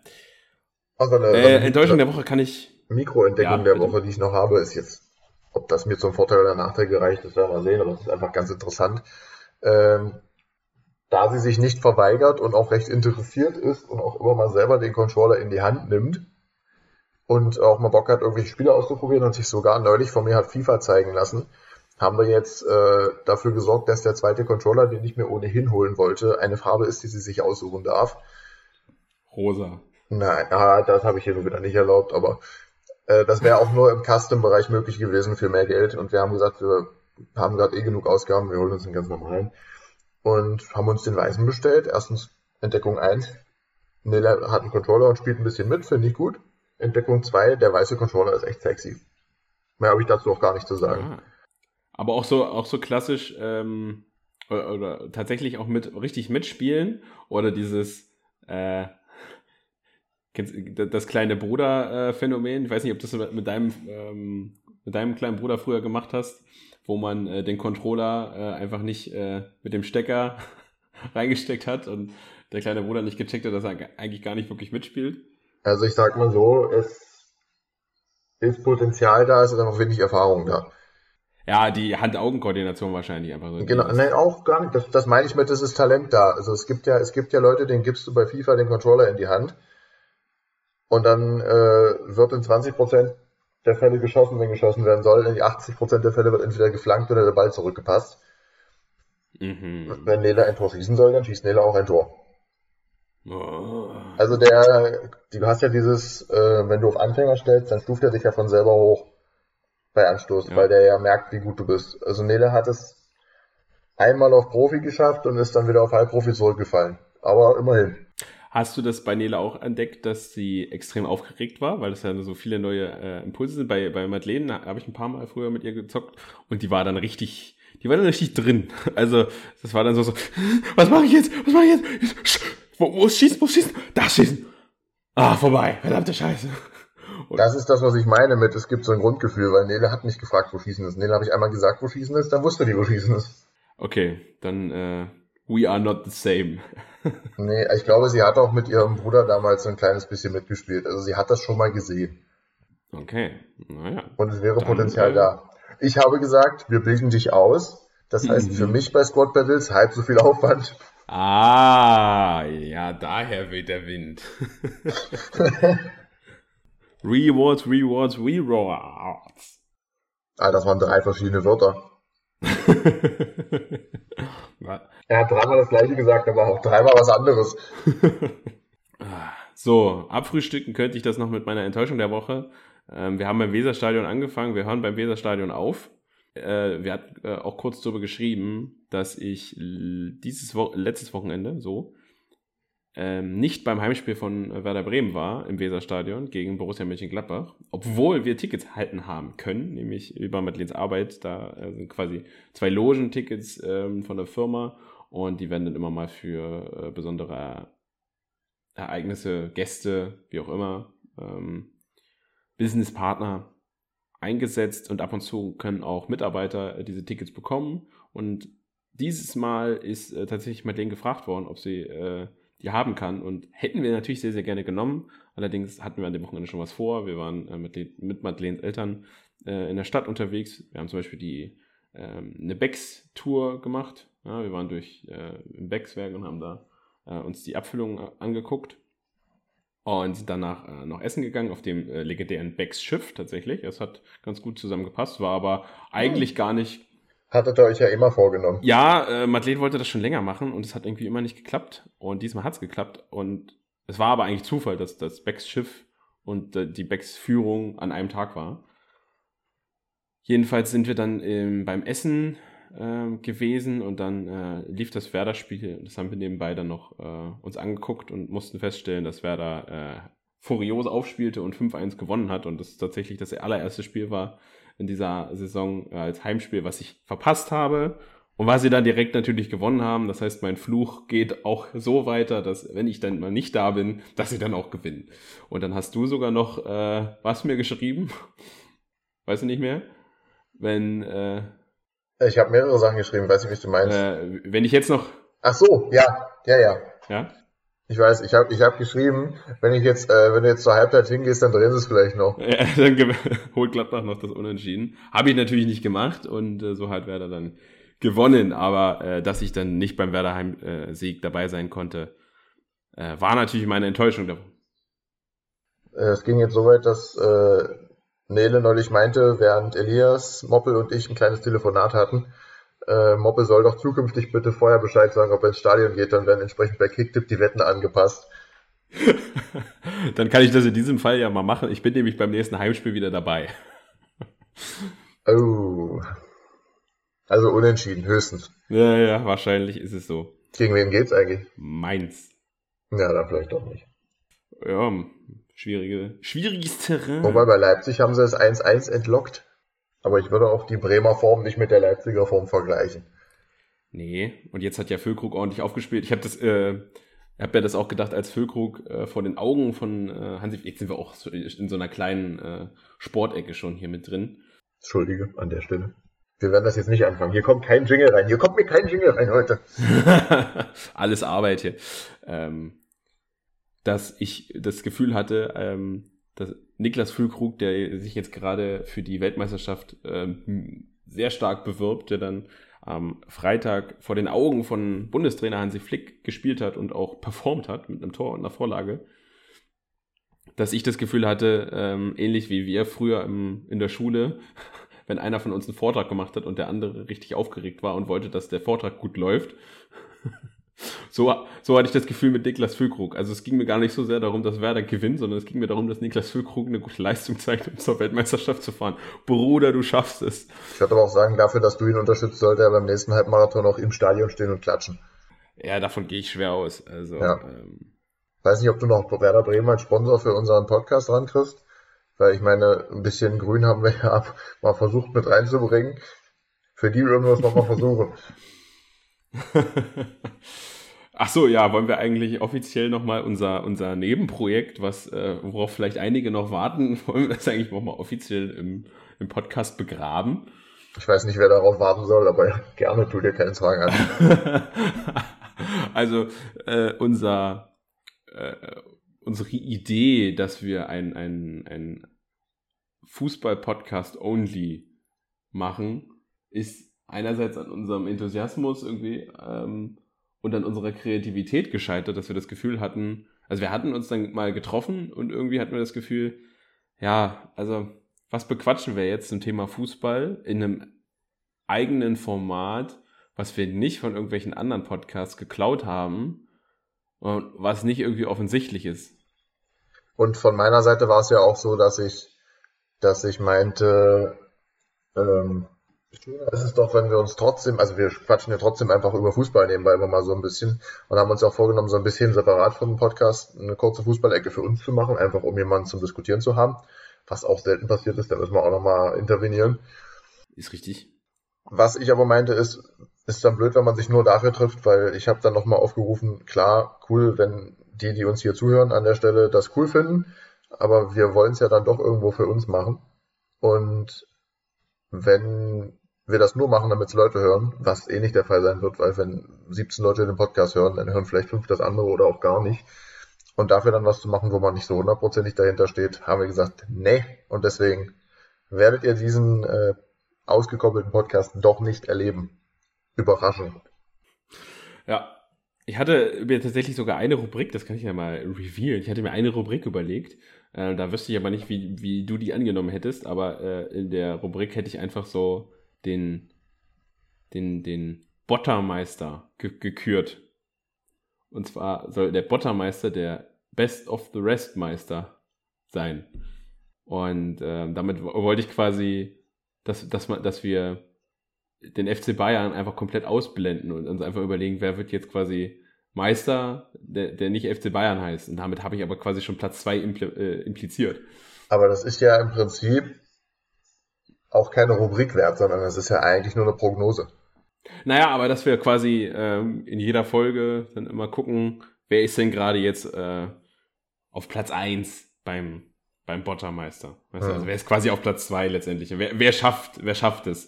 Also eine, äh, Enttäuschung der Woche kann ich Mikroentdeckung ja, der Woche, die ich noch habe, ist jetzt, ob das mir zum Vorteil oder Nachteil gereicht, das werden wir sehen, aber es ist einfach ganz interessant. Ähm, da sie sich nicht verweigert und auch recht interessiert ist und auch immer mal selber den Controller in die Hand nimmt und auch mal Bock hat, irgendwelche Spiele auszuprobieren und sich sogar neulich von mir hat FIFA zeigen lassen, haben wir jetzt äh, dafür gesorgt, dass der zweite Controller, den ich mir ohnehin holen wollte, eine Farbe ist, die sie sich aussuchen darf. Rosa. Nein, ah, das habe ich hier nur wieder nicht erlaubt, aber äh, das wäre auch nur im Custom-Bereich möglich gewesen für mehr Geld. Und wir haben gesagt, wir haben gerade eh genug Ausgaben, wir holen uns den ganz normalen. Und haben uns den Weißen bestellt. Erstens Entdeckung 1. Nele hat einen Controller und spielt ein bisschen mit, finde ich gut. Entdeckung 2, der weiße Controller ist echt sexy. Mehr habe ich dazu auch gar nicht zu sagen. Ah. Aber auch so, auch so klassisch, ähm, oder, oder, tatsächlich auch mit richtig mitspielen oder dieses, äh, das kleine Bruder-Phänomen. Ich weiß nicht, ob du das mit deinem, ähm, mit deinem kleinen Bruder früher gemacht hast, wo man äh, den Controller äh, einfach nicht äh, mit dem Stecker reingesteckt hat und der kleine Bruder nicht gecheckt hat, dass er eigentlich gar nicht wirklich mitspielt. Also ich sag mal so, es ist Potenzial da, es ist einfach wenig Erfahrung da. Ja, die Hand-Augen-Koordination wahrscheinlich einfach so. Genau, nein, auch gar nicht. Das, das meine ich mit, das ist Talent da. Also es gibt ja, es gibt ja Leute, denen gibst du bei FIFA den Controller in die Hand und dann äh, wird in 20% der Fälle geschossen, wenn geschossen werden soll. In die 80% der Fälle wird entweder geflankt oder der Ball zurückgepasst. Mhm. Wenn Nela ein Tor schießen soll, dann schießt Nela auch ein Tor. Oh. Also der, du hast ja dieses, äh, wenn du auf Anfänger stellst, dann stuft er sich ja von selber hoch bei Anstoß, ja. weil der ja merkt, wie gut du bist. Also Nele hat es einmal auf Profi geschafft und ist dann wieder auf Halbprofi zurückgefallen. Aber immerhin. Hast du das bei Nele auch entdeckt, dass sie extrem aufgeregt war, weil es ja so viele neue äh, Impulse sind? Bei, bei Madeleine habe ich ein paar Mal früher mit ihr gezockt und die war dann richtig, die war dann richtig drin. Also das war dann so, so was mache ich jetzt? Was mache ich jetzt? Wo, wo schießen? Wo schießen? Da schießen! Ah, vorbei. Verdammte Scheiße. Und das ist das, was ich meine mit, es gibt so ein Grundgefühl, weil Nele hat nicht gefragt, wo Schießen ist. Nele habe ich einmal gesagt, wo Schießen ist, dann wusste die, wo Schießen ist. Okay, dann äh, we are not the same. Nee, ich glaube, sie hat auch mit ihrem Bruder damals so ein kleines bisschen mitgespielt. Also sie hat das schon mal gesehen. Okay, naja. Und es wäre dann, Potenzial äh, da. Ich habe gesagt, wir bilden dich aus. Das heißt für mich bei Squad Battles halb so viel Aufwand. Ah, ja, daher weht der Wind. rewards, Rewards, Rewards. Ah, das waren drei verschiedene Wörter. er hat dreimal das gleiche gesagt, aber auch dreimal was anderes. so, abfrühstücken könnte ich das noch mit meiner Enttäuschung der Woche. Ähm, wir haben beim Weserstadion angefangen, wir hören beim Weserstadion auf. Äh, wir hatten äh, auch kurz darüber geschrieben, dass ich dieses Wo letztes Wochenende so ähm, nicht beim Heimspiel von Werder Bremen war im Weserstadion gegen Borussia Mönchengladbach, obwohl wir Tickets halten haben können, nämlich über Madeleines Arbeit. Da äh, sind quasi zwei Logentickets ähm, von der Firma und die werden dann immer mal für äh, besondere Ereignisse, Gäste, wie auch immer, ähm, Businesspartner eingesetzt und ab und zu können auch Mitarbeiter äh, diese Tickets bekommen. Und dieses Mal ist äh, tatsächlich Madeleine gefragt worden, ob sie äh, die haben kann. Und hätten wir natürlich sehr, sehr gerne genommen. Allerdings hatten wir an dem Wochenende schon was vor. Wir waren äh, mit, mit Madeleines Eltern äh, in der Stadt unterwegs. Wir haben zum Beispiel die, ähm, eine Becks-Tour gemacht. Ja, wir waren durch äh, Beckswerk und haben da äh, uns die Abfüllung äh, angeguckt und sind danach äh, noch essen gegangen auf dem äh, legendären Becks Schiff tatsächlich. Es hat ganz gut zusammengepasst, war aber eigentlich gar nicht. Hattet ihr euch ja immer vorgenommen. Ja, äh, Madeleine wollte das schon länger machen und es hat irgendwie immer nicht geklappt. Und diesmal hat es geklappt. Und es war aber eigentlich Zufall, dass das Becks Schiff und äh, die Becks Führung an einem Tag war. Jedenfalls sind wir dann ähm, beim Essen äh, gewesen und dann äh, lief das Werder-Spiel. Das haben wir nebenbei dann noch äh, uns angeguckt und mussten feststellen, dass Werder äh, furios aufspielte und 5-1 gewonnen hat und das tatsächlich das allererste Spiel war in dieser Saison äh, als Heimspiel, was ich verpasst habe. Und weil sie dann direkt natürlich gewonnen haben, das heißt, mein Fluch geht auch so weiter, dass wenn ich dann mal nicht da bin, dass sie dann auch gewinnen. Und dann hast du sogar noch äh, was mir geschrieben, weißt du nicht mehr? Wenn äh, ich habe mehrere Sachen geschrieben, weiß nicht, wie du meinst. Äh, wenn ich jetzt noch. Ach so, ja, ja, ja. Ja? Ich weiß, ich habe ich hab geschrieben, wenn ich jetzt, äh, wenn du jetzt zur Halbzeit hingehst, dann drehen sie es vielleicht noch. Ja, dann holt Gladbach noch das Unentschieden. Habe ich natürlich nicht gemacht und äh, so hat Werder dann gewonnen. Aber äh, dass ich dann nicht beim Werder-Heim-Sieg äh, dabei sein konnte, äh, war natürlich meine Enttäuschung davon. Äh, es ging jetzt so weit, dass Nele neulich meinte, während Elias, Moppel und ich ein kleines Telefonat hatten, äh, Moppel soll doch zukünftig bitte vorher Bescheid sagen, ob er ins Stadion geht, dann werden entsprechend bei Kicktip die Wetten angepasst. dann kann ich das in diesem Fall ja mal machen. Ich bin nämlich beim nächsten Heimspiel wieder dabei. oh. Also unentschieden, höchstens. Ja, ja, wahrscheinlich ist es so. Gegen wen geht's eigentlich? Mainz. Ja, dann vielleicht doch nicht. Ja, schwierige, schwieriges Terrain. Wobei bei Leipzig haben sie das 1-1 entlockt. Aber ich würde auch die Bremer Form nicht mit der Leipziger Form vergleichen. Nee, und jetzt hat ja Füllkrug ordentlich aufgespielt. Ich habe das, äh, habe ja das auch gedacht, als Füllkrug äh, vor den Augen von äh, Hansi, jetzt sind wir auch in so einer kleinen äh, Sportecke schon hier mit drin. Entschuldige, an der Stelle. Wir werden das jetzt nicht anfangen. Hier kommt kein Jingle rein. Hier kommt mir kein Jingle rein heute. Alles Arbeit hier. Ähm, dass ich das Gefühl hatte, ähm, dass Niklas Füllkrug, der sich jetzt gerade für die Weltmeisterschaft ähm, sehr stark bewirbt, der dann am Freitag vor den Augen von Bundestrainer Hansi Flick gespielt hat und auch performt hat mit einem Tor und einer Vorlage, dass ich das Gefühl hatte, ähm, ähnlich wie wir früher im, in der Schule, wenn einer von uns einen Vortrag gemacht hat und der andere richtig aufgeregt war und wollte, dass der Vortrag gut läuft, so, so hatte ich das Gefühl mit Niklas Füllkrug. Also es ging mir gar nicht so sehr darum, dass Werder gewinnt, sondern es ging mir darum, dass Niklas Füllkrug eine gute Leistung zeigt, um zur Weltmeisterschaft zu fahren. Bruder, du schaffst es. Ich würde aber auch sagen, dafür, dass du ihn unterstützt, sollte er beim nächsten Halbmarathon auch im Stadion stehen und klatschen. Ja, davon gehe ich schwer aus. Also, ja. ähm, Weiß nicht, ob du noch Werder Bremen als Sponsor für unseren Podcast rankriegst. Weil ich meine, ein bisschen Grün haben wir ja mal versucht mit reinzubringen. Für die würden wir es nochmal versuchen. Ach so, ja, wollen wir eigentlich offiziell nochmal unser, unser Nebenprojekt, was, äh, worauf vielleicht einige noch warten, wollen wir das eigentlich nochmal offiziell im, im Podcast begraben? Ich weiß nicht, wer darauf warten soll, aber gerne tu dir keinen Zwang an. also, äh, unser, äh, unsere Idee, dass wir ein, ein, ein Fußball-Podcast only machen, ist einerseits an unserem Enthusiasmus irgendwie ähm, und an unserer Kreativität gescheitert, dass wir das Gefühl hatten, also wir hatten uns dann mal getroffen und irgendwie hatten wir das Gefühl, ja, also was bequatschen wir jetzt zum Thema Fußball in einem eigenen Format, was wir nicht von irgendwelchen anderen Podcasts geklaut haben und was nicht irgendwie offensichtlich ist. Und von meiner Seite war es ja auch so, dass ich, dass ich meinte, ähm, Schöner ist es doch, wenn wir uns trotzdem, also wir quatschen ja trotzdem einfach über Fußball nebenbei immer mal so ein bisschen und haben uns auch vorgenommen, so ein bisschen separat vom Podcast eine kurze Fußballecke für uns zu machen, einfach um jemanden zum Diskutieren zu haben. Was auch selten passiert ist, da müssen wir auch nochmal intervenieren. Ist richtig. Was ich aber meinte, ist, ist dann blöd, wenn man sich nur dafür trifft, weil ich habe dann nochmal aufgerufen, klar, cool, wenn die, die uns hier zuhören an der Stelle, das cool finden, aber wir wollen es ja dann doch irgendwo für uns machen. Und wenn wir das nur machen, damit es Leute hören, was eh nicht der Fall sein wird, weil wenn 17 Leute den Podcast hören, dann hören vielleicht fünf das andere oder auch gar nicht. Und dafür dann was zu machen, wo man nicht so hundertprozentig dahinter steht, haben wir gesagt, nee. Und deswegen werdet ihr diesen äh, ausgekoppelten Podcast doch nicht erleben. Überraschend. Ja. Ich hatte mir tatsächlich sogar eine Rubrik, das kann ich ja mal revealen. Ich hatte mir eine Rubrik überlegt. Äh, da wüsste ich aber nicht, wie, wie du die angenommen hättest, aber äh, in der Rubrik hätte ich einfach so den, den, den Bottermeister ge gekürt. Und zwar soll der Bottermeister der Best of the Rest Meister sein. Und äh, damit wollte ich quasi, dass, dass, dass wir den FC Bayern einfach komplett ausblenden und uns einfach überlegen, wer wird jetzt quasi Meister, der, der nicht FC Bayern heißt. Und damit habe ich aber quasi schon Platz 2 impl äh, impliziert. Aber das ist ja im Prinzip auch keine Rubrik wert, sondern es ist ja eigentlich nur eine Prognose. Naja, aber dass wir quasi ähm, in jeder Folge dann immer gucken, wer ist denn gerade jetzt äh, auf Platz 1 beim, beim Bottermeister. Weißt du, also wer ist quasi auf Platz 2 letztendlich? Wer, wer, schafft, wer schafft es?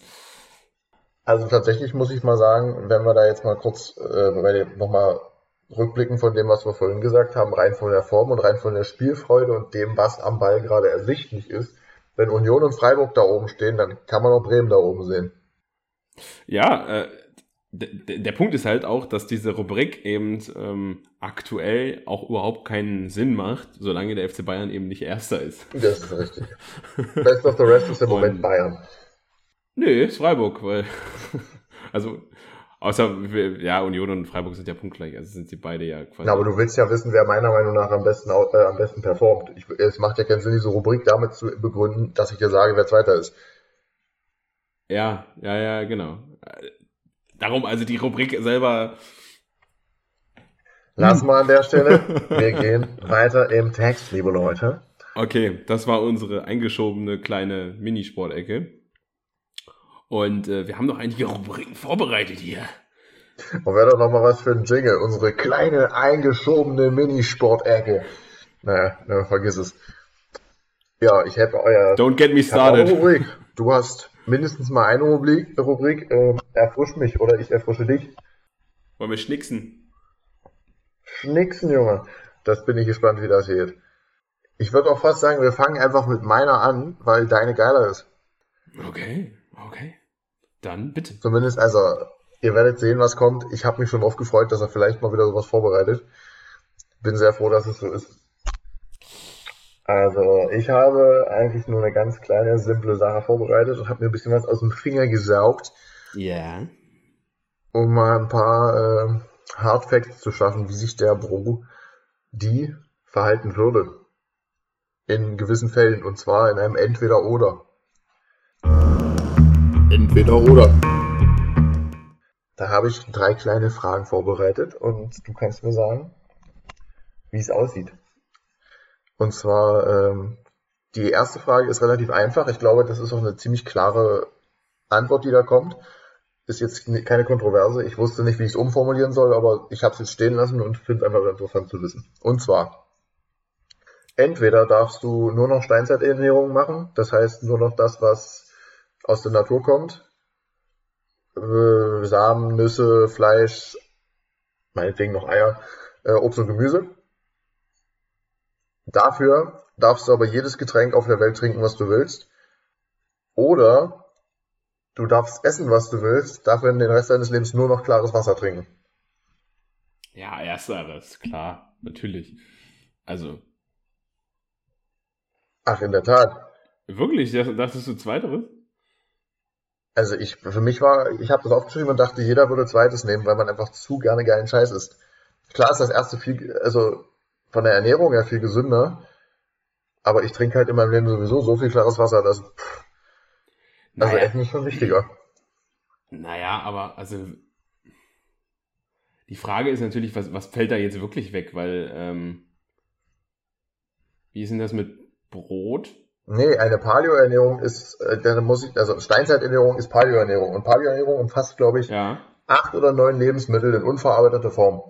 Also tatsächlich muss ich mal sagen, wenn wir da jetzt mal kurz äh, nochmal rückblicken von dem, was wir vorhin gesagt haben, rein von der Form und rein von der Spielfreude und dem, was am Ball gerade ersichtlich ist, wenn Union und Freiburg da oben stehen, dann kann man auch Bremen da oben sehen. Ja, äh, der Punkt ist halt auch, dass diese Rubrik eben ähm, aktuell auch überhaupt keinen Sinn macht, solange der FC Bayern eben nicht Erster ist. Das ist richtig. Best of the rest ist im Moment Bayern. Nee, ist Freiburg, weil, also, außer, ja, Union und Freiburg sind ja punktgleich, also sind sie beide ja quasi. Ja, aber du willst ja wissen, wer meiner Meinung nach am besten, äh, am besten performt. Ich, es macht ja keinen Sinn, diese Rubrik damit zu begründen, dass ich dir sage, wer Zweiter ist. Ja, ja, ja, genau. Darum, also die Rubrik selber. Lass mal an der Stelle. Wir gehen weiter im Text, liebe Leute. Okay, das war unsere eingeschobene kleine Minisportecke. Und äh, wir haben noch einige Rubriken vorbereitet hier. Und wäre doch noch mal was für ein Jingle. Unsere kleine eingeschobene Minisportecke. Naja, na, vergiss es. Ja, ich habe euer. Don't get me started. Rubrik. Du hast mindestens mal eine Rubrik, Rubrik äh, erfrisch mich oder ich erfrische dich. Wollen wir schnicksen? Schnicksen, Junge. Das bin ich gespannt, wie das geht. Ich würde auch fast sagen, wir fangen einfach mit meiner an, weil deine geiler ist. Okay, okay. Dann bitte. Zumindest, also, ihr werdet sehen, was kommt. Ich habe mich schon oft gefreut, dass er vielleicht mal wieder sowas vorbereitet. Bin sehr froh, dass es so ist. Also, ich habe eigentlich nur eine ganz kleine, simple Sache vorbereitet und habe mir ein bisschen was aus dem Finger gesaugt. Ja. Yeah. Um mal ein paar äh, Hardfacts zu schaffen, wie sich der Bro die verhalten würde. In gewissen Fällen. Und zwar in einem Entweder-Oder. Entweder-Oder. Da habe ich drei kleine Fragen vorbereitet und du kannst mir sagen, wie es aussieht. Und zwar, ähm, die erste Frage ist relativ einfach. Ich glaube, das ist auch eine ziemlich klare Antwort, die da kommt. Ist jetzt keine Kontroverse. Ich wusste nicht, wie ich es umformulieren soll, aber ich habe es jetzt stehen lassen und finde es einfach interessant zu wissen. Und zwar, entweder darfst du nur noch Steinzeiternährung machen, das heißt nur noch das, was aus der Natur kommt. Äh, Samen, Nüsse, Fleisch, meinetwegen noch Eier, äh, Obst und Gemüse. Dafür darfst du aber jedes Getränk auf der Welt trinken, was du willst. Oder du darfst essen, was du willst, dafür den Rest deines Lebens nur noch klares Wasser trinken. Ja, ersteres, klar, natürlich. Also. Ach, in der Tat. Wirklich? Dachtest du zweiteres? Also ich, für mich war, ich habe das aufgeschrieben und dachte, jeder würde zweites nehmen, weil man einfach zu gerne geilen Scheiß isst. Klar ist das erste viel, also von der Ernährung her viel gesünder. Aber ich trinke halt in meinem Leben sowieso so viel klares Wasser, dass. Pff, also naja. Essen ist schon wichtiger. Naja, aber also. Die Frage ist natürlich, was, was fällt da jetzt wirklich weg? Weil, ähm, wie ist denn das mit Brot? Nee, eine Paleo-Ernährung ist, äh, dann muss ich, also Steinzeiternährung ist Paleo-Ernährung. Und Paleo-Ernährung umfasst, glaube ich, ja. acht oder neun Lebensmittel in unverarbeiteter Form.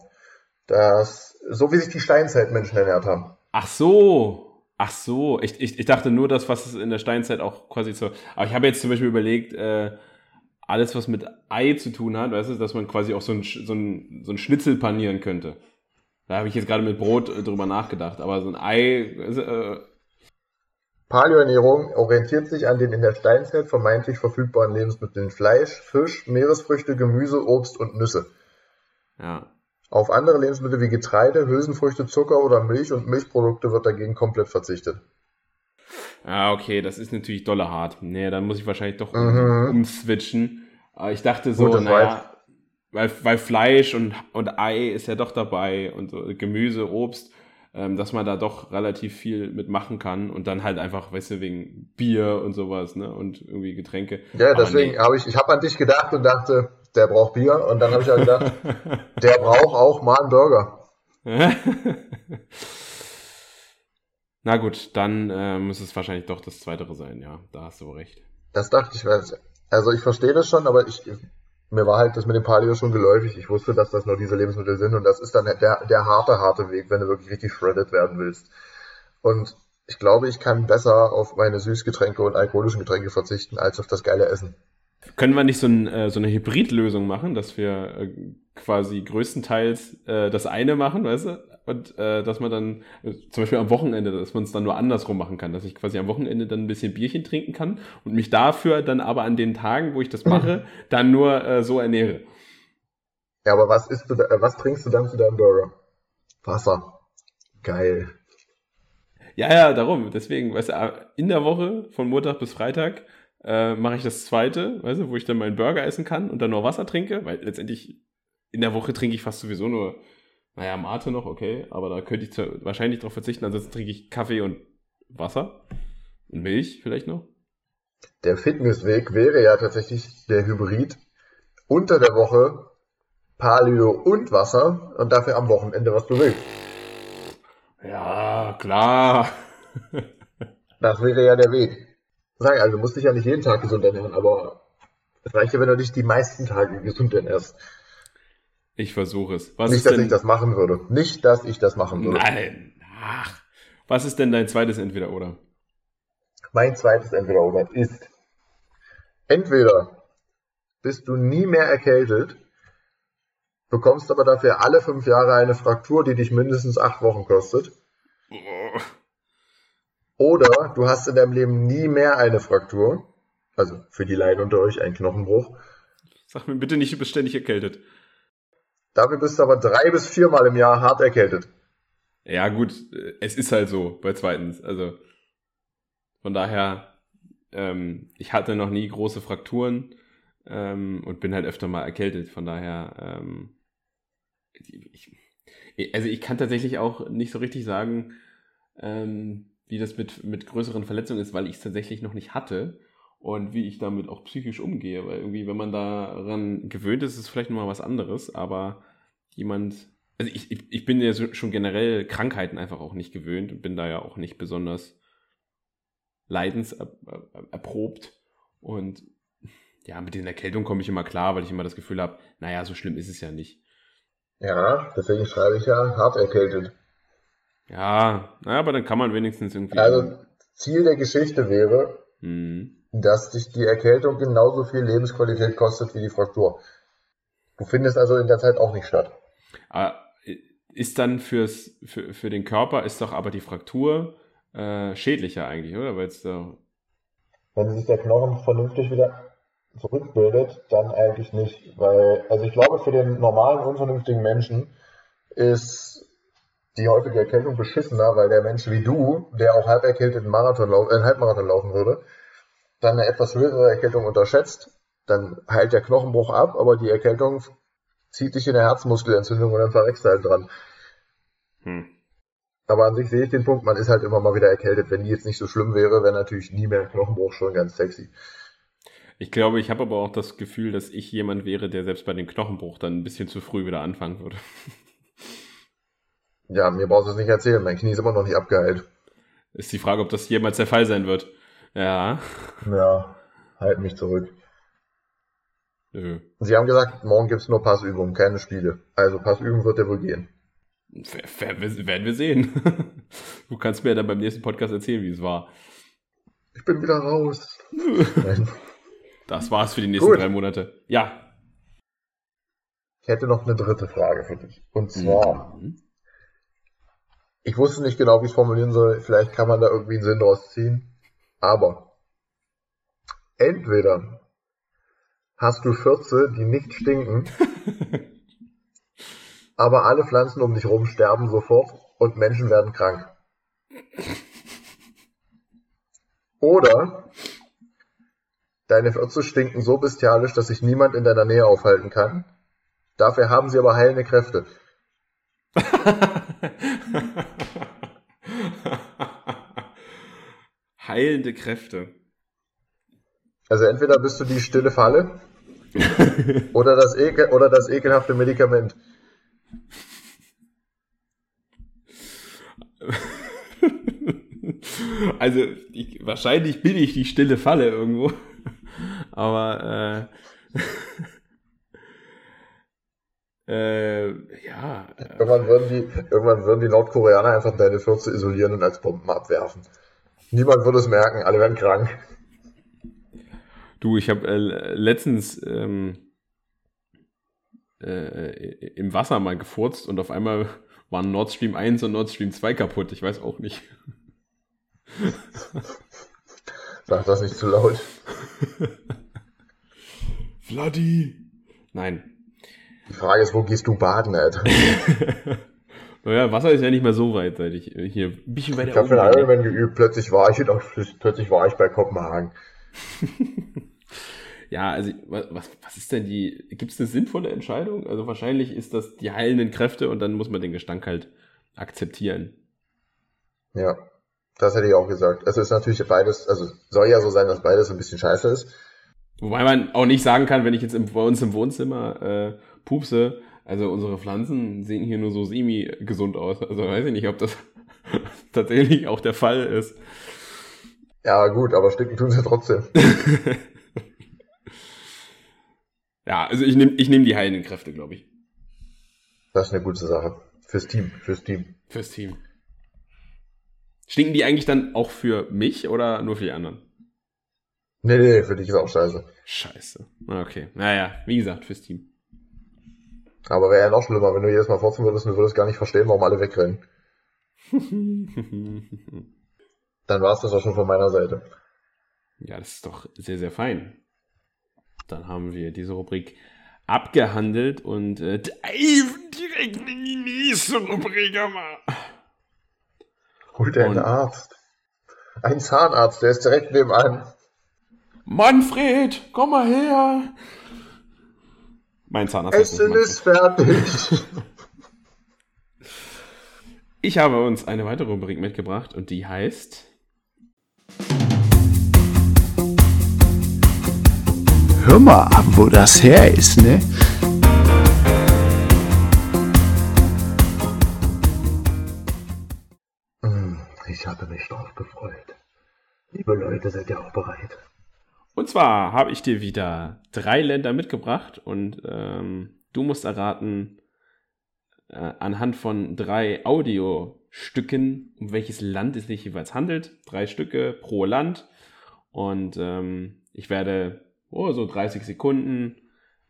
Das so wie sich die Steinzeitmenschen ernährt haben. Ach so. Ach so, ich, ich, ich dachte nur das, was es in der Steinzeit auch quasi so. Aber ich habe jetzt zum Beispiel überlegt, äh, alles, was mit Ei zu tun hat, weißt du, dass man quasi auch so ein, so ein, so ein Schnitzel panieren könnte. Da habe ich jetzt gerade mit Brot äh, drüber nachgedacht, aber so ein Ei. Äh, Paleoernährung orientiert sich an den in der Steinzeit vermeintlich verfügbaren Lebensmitteln Fleisch, Fisch, Meeresfrüchte, Gemüse, Obst und Nüsse. Ja. Auf andere Lebensmittel wie Getreide, Hülsenfrüchte, Zucker oder Milch und Milchprodukte wird dagegen komplett verzichtet. Ah, okay, das ist natürlich dolle hart. Nee, dann muss ich wahrscheinlich doch mhm. umswitchen. Aber ich dachte so, naja, weil, weil Fleisch und, und Ei ist ja doch dabei und so Gemüse, Obst, ähm, dass man da doch relativ viel mitmachen kann und dann halt einfach, weißt du, wegen Bier und sowas, ne? Und irgendwie Getränke. Ja, deswegen nee. habe ich, ich habe an dich gedacht und dachte, der braucht Bier und dann habe ich ja gedacht, der braucht auch mal einen Burger. Na gut, dann äh, muss es wahrscheinlich doch das Zweitere sein, ja, da hast du recht. Das dachte ich, also ich verstehe das schon, aber ich, mir war halt das mit dem Paleo schon geläufig. Ich wusste, dass das nur diese Lebensmittel sind und das ist dann der, der harte, harte Weg, wenn du wirklich richtig shredded werden willst. Und ich glaube, ich kann besser auf meine Süßgetränke und alkoholischen Getränke verzichten, als auf das geile Essen. Können wir nicht so, ein, äh, so eine Hybridlösung machen, dass wir äh, quasi größtenteils äh, das eine machen, weißt du? Und äh, dass man dann, äh, zum Beispiel am Wochenende, dass man es dann nur andersrum machen kann, dass ich quasi am Wochenende dann ein bisschen Bierchen trinken kann und mich dafür dann aber an den Tagen, wo ich das mache, dann nur äh, so ernähre. Ja, aber was isst du da, äh, was trinkst du dann zu deinem Burger? Wasser. Geil. Ja, ja, darum. Deswegen, weißt du, in der Woche von Montag bis Freitag äh, mache ich das zweite, weißt du, wo ich dann meinen Burger essen kann und dann nur Wasser trinke, weil letztendlich in der Woche trinke ich fast sowieso nur, naja, Mate noch, okay, aber da könnte ich wahrscheinlich darauf verzichten, ansonsten trinke ich Kaffee und Wasser und Milch vielleicht noch. Der Fitnessweg wäre ja tatsächlich der Hybrid unter der Woche Paleo und Wasser und dafür am Wochenende, was du willst. Ja, klar. das wäre ja der Weg sagen, also du musst dich ja nicht jeden Tag gesund ernähren, aber es reicht ja, wenn du dich die meisten Tage gesund ernährst. Ich versuche es. Was nicht, dass denn... ich das machen würde. Nicht, dass ich das machen würde. Nein. Ach. Was ist denn dein zweites Entweder-Oder? Mein zweites Entweder-Oder ist, entweder bist du nie mehr erkältet, bekommst aber dafür alle fünf Jahre eine Fraktur, die dich mindestens acht Wochen kostet. Oh. Oder du hast in deinem Leben nie mehr eine Fraktur. Also für die Leiden unter euch ein Knochenbruch. Sag mir bitte nicht, du bist ständig erkältet. Dafür bist du aber drei bis viermal im Jahr hart erkältet. Ja, gut, es ist halt so bei zweitens. Also von daher, ähm, ich hatte noch nie große Frakturen ähm, und bin halt öfter mal erkältet. Von daher, ähm, ich, also ich kann tatsächlich auch nicht so richtig sagen, ähm, wie das mit, mit größeren Verletzungen ist, weil ich es tatsächlich noch nicht hatte und wie ich damit auch psychisch umgehe. Weil irgendwie, wenn man daran gewöhnt ist, ist es vielleicht nochmal was anderes, aber jemand, also ich, ich, ich bin ja schon generell Krankheiten einfach auch nicht gewöhnt und bin da ja auch nicht besonders leidenserprobt und ja, mit den Erkältungen komme ich immer klar, weil ich immer das Gefühl habe, naja, so schlimm ist es ja nicht. Ja, deswegen schreibe ich ja hart erkältet. Ja, naja, aber dann kann man wenigstens irgendwie. Also, Ziel der Geschichte wäre, mhm. Dass dich die Erkältung genauso viel Lebensqualität kostet wie die Fraktur. Du findest also in der Zeit auch nicht statt. Ah, ist dann fürs, für, für den Körper, ist doch aber die Fraktur äh, schädlicher eigentlich, oder? Weil äh Wenn sich der Knochen vernünftig wieder zurückbildet, dann eigentlich nicht. Weil, also ich glaube, für den normalen, unvernünftigen Menschen ist die häufige Erkältung beschissener, weil der Mensch wie du, der auch halb erkältet einen, Marathon, äh, einen Halbmarathon laufen würde, dann eine etwas höhere Erkältung unterschätzt, dann heilt der Knochenbruch ab, aber die Erkältung zieht dich in eine Herzmuskelentzündung und dann verreckst du halt dran. Hm. Aber an sich sehe ich den Punkt, man ist halt immer mal wieder erkältet. Wenn die jetzt nicht so schlimm wäre, wäre natürlich nie mehr ein Knochenbruch schon ganz sexy. Ich glaube, ich habe aber auch das Gefühl, dass ich jemand wäre, der selbst bei dem Knochenbruch dann ein bisschen zu früh wieder anfangen würde. Ja, mir brauchst du es nicht erzählen. Mein Knie ist immer noch nicht abgeheilt. Ist die Frage, ob das jemals der Fall sein wird. Ja. Ja, halt mich zurück. Nö. Sie haben gesagt, morgen gibt es nur Passübungen, keine Spiele. Also Passübungen wird ja wohl gehen. Werden wir sehen. Du kannst mir ja dann beim nächsten Podcast erzählen, wie es war. Ich bin wieder raus. das war's für die nächsten Gut. drei Monate. Ja. Ich hätte noch eine dritte Frage für dich. Und zwar, mhm. Ich wusste nicht genau, wie ich es formulieren soll. Vielleicht kann man da irgendwie einen Sinn draus ziehen. Aber entweder hast du Schürze, die nicht stinken, aber alle Pflanzen um dich herum sterben sofort und Menschen werden krank. Oder deine Fürze stinken so bestialisch, dass sich niemand in deiner Nähe aufhalten kann. Dafür haben sie aber heilende Kräfte. heilende Kräfte. Also entweder bist du die stille Falle oder, das Ekel, oder das ekelhafte Medikament. Also ich, wahrscheinlich bin ich die stille Falle irgendwo. Aber äh, äh, ja. Irgendwann würden, die, irgendwann würden die Nordkoreaner einfach deine Fürze isolieren und als Bomben abwerfen. Niemand würde es merken, alle werden krank. Du, ich habe äh, letztens ähm, äh, im Wasser mal gefurzt und auf einmal waren Nord Stream 1 und Nord Stream 2 kaputt. Ich weiß auch nicht. Sag das nicht zu laut. Vladi! Nein. Die Frage ist, wo gehst du baden, Alter? naja, Wasser ist ja nicht mehr so weit, seit ich hier ein bisschen weiter Ich habe für Ironman geübt, plötzlich war ich, plötzlich war ich bei Kopenhagen. Ja, also was, was ist denn die, gibt es eine sinnvolle Entscheidung? Also wahrscheinlich ist das die heilenden Kräfte und dann muss man den Gestank halt akzeptieren. Ja, das hätte ich auch gesagt. Also ist natürlich beides, also soll ja so sein, dass beides ein bisschen scheiße ist. Wobei man auch nicht sagen kann, wenn ich jetzt im, bei uns im Wohnzimmer äh, pupse, also unsere Pflanzen sehen hier nur so semi-gesund aus. Also weiß ich nicht, ob das tatsächlich auch der Fall ist. Ja, gut, aber sticken tun sie trotzdem. Ja, also ich nehme ich nehm die heilenden Kräfte, glaube ich. Das ist eine gute Sache. Fürs Team, fürs Team. Fürs Team. Stinken die eigentlich dann auch für mich oder nur für die anderen? Nee, nee, für dich ist auch scheiße. Scheiße. Okay. Naja, wie gesagt, fürs Team. Aber wäre ja noch schlimmer, wenn du jedes Mal forzen würdest und du würdest gar nicht verstehen, warum alle wegrennen. Dann war es das auch schon von meiner Seite. Ja, das ist doch sehr, sehr fein. Dann haben wir diese Rubrik abgehandelt und äh, direkt in die nächste Rubrik mal. Hol dir einen Arzt. Ein Zahnarzt, der ist direkt nebenan. Manfred, komm mal her. Mein Zahnarzt Essen ist, ist fertig. Ich habe uns eine weitere Rubrik mitgebracht und die heißt hör mal, wo das her ist, ne? Hm, ich habe mich drauf gefreut. Liebe Leute, seid ihr auch bereit? Und zwar habe ich dir wieder drei Länder mitgebracht und ähm, du musst erraten, äh, anhand von drei Audiostücken, um welches Land es sich jeweils handelt. Drei Stücke pro Land. Und ähm, ich werde oh, so 30 Sekunden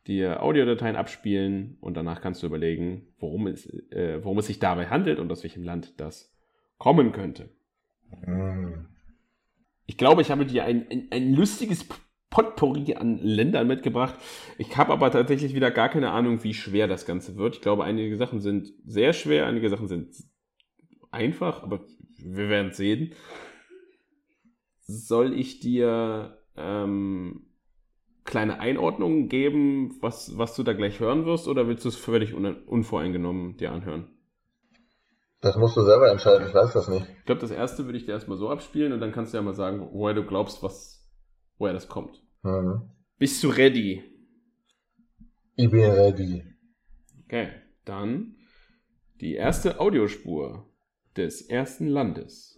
dir Audiodateien abspielen und danach kannst du überlegen, worum es, äh, worum es sich dabei handelt und aus welchem Land das kommen könnte. Mm. Ich glaube, ich habe dir ein, ein, ein lustiges Potpourri an Ländern mitgebracht. Ich habe aber tatsächlich wieder gar keine Ahnung, wie schwer das Ganze wird. Ich glaube, einige Sachen sind sehr schwer, einige Sachen sind einfach, aber wir werden sehen. Soll ich dir ähm, kleine Einordnungen geben, was, was du da gleich hören wirst, oder willst du es völlig un unvoreingenommen dir anhören? Das musst du selber entscheiden, ich weiß das nicht. Ich glaube, das erste würde ich dir erstmal so abspielen und dann kannst du ja mal sagen, woher du glaubst, was, woher das kommt. Mhm. Bist du ready? Ich bin ready. Okay, dann die erste Audiospur des ersten Landes.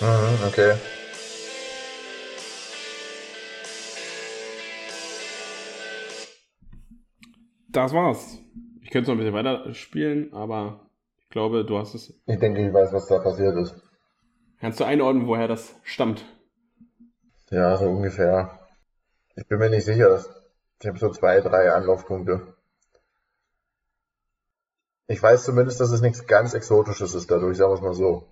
Mhm, okay. Das war's. Ich könnte noch ein bisschen weiter spielen, aber ich glaube, du hast es. Ich denke, ich weiß, was da passiert ist. Kannst du einordnen, woher das stammt? Ja, so ungefähr. Ich bin mir nicht sicher. Ich habe so zwei, drei Anlaufpunkte. Ich weiß zumindest, dass es nichts ganz Exotisches ist dadurch, sagen wir es mal so.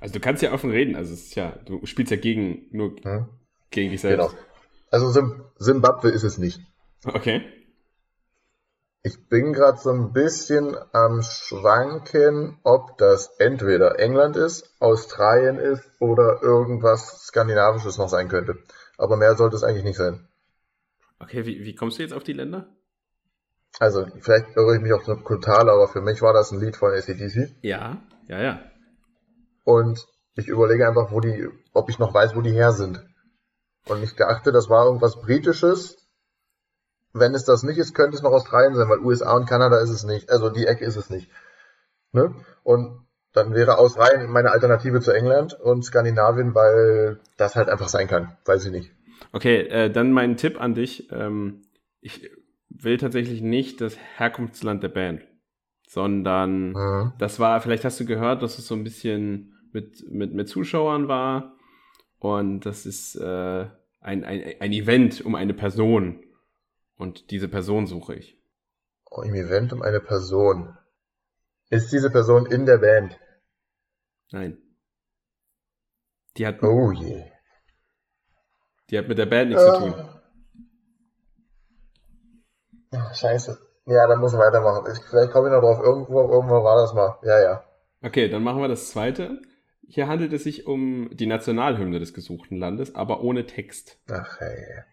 Also du kannst ja offen reden, also es ist ja, du spielst ja gegen, nur hm? gegen dich selbst. Genau. Also Zimbabwe ist es nicht. Okay. Ich bin gerade so ein bisschen am Schwanken, ob das entweder England ist, Australien ist oder irgendwas Skandinavisches noch sein könnte. Aber mehr sollte es eigentlich nicht sein. Okay, wie, wie kommst du jetzt auf die Länder? Also, vielleicht irre ich mich auch total, aber für mich war das ein Lied von ACDC. Ja, ja, ja. Und ich überlege einfach, wo die, ob ich noch weiß, wo die her sind. Und ich dachte, das war irgendwas Britisches. Wenn es das nicht ist, könnte es noch Australien sein, weil USA und Kanada ist es nicht. Also die Ecke ist es nicht. Ne? Und dann wäre Australien meine Alternative zu England und Skandinavien, weil das halt einfach sein kann. Weiß ich nicht. Okay, äh, dann mein Tipp an dich. Ähm, ich will tatsächlich nicht das Herkunftsland der Band, sondern mhm. das war, vielleicht hast du gehört, dass es so ein bisschen mit, mit, mit Zuschauern war und das ist äh, ein, ein, ein Event um eine Person und diese Person suche ich. Oh, Im Event um eine Person. Ist diese Person in der Band? Nein. Die hat. Oh je. Die hat mit der Band nichts uh. zu tun. Scheiße. Ja, dann muss ich weitermachen. Ich, vielleicht komme ich noch drauf. Irgendwo, irgendwo war das mal. Ja, ja. Okay, dann machen wir das zweite. Hier handelt es sich um die Nationalhymne des gesuchten Landes, aber ohne Text. Ach, hey.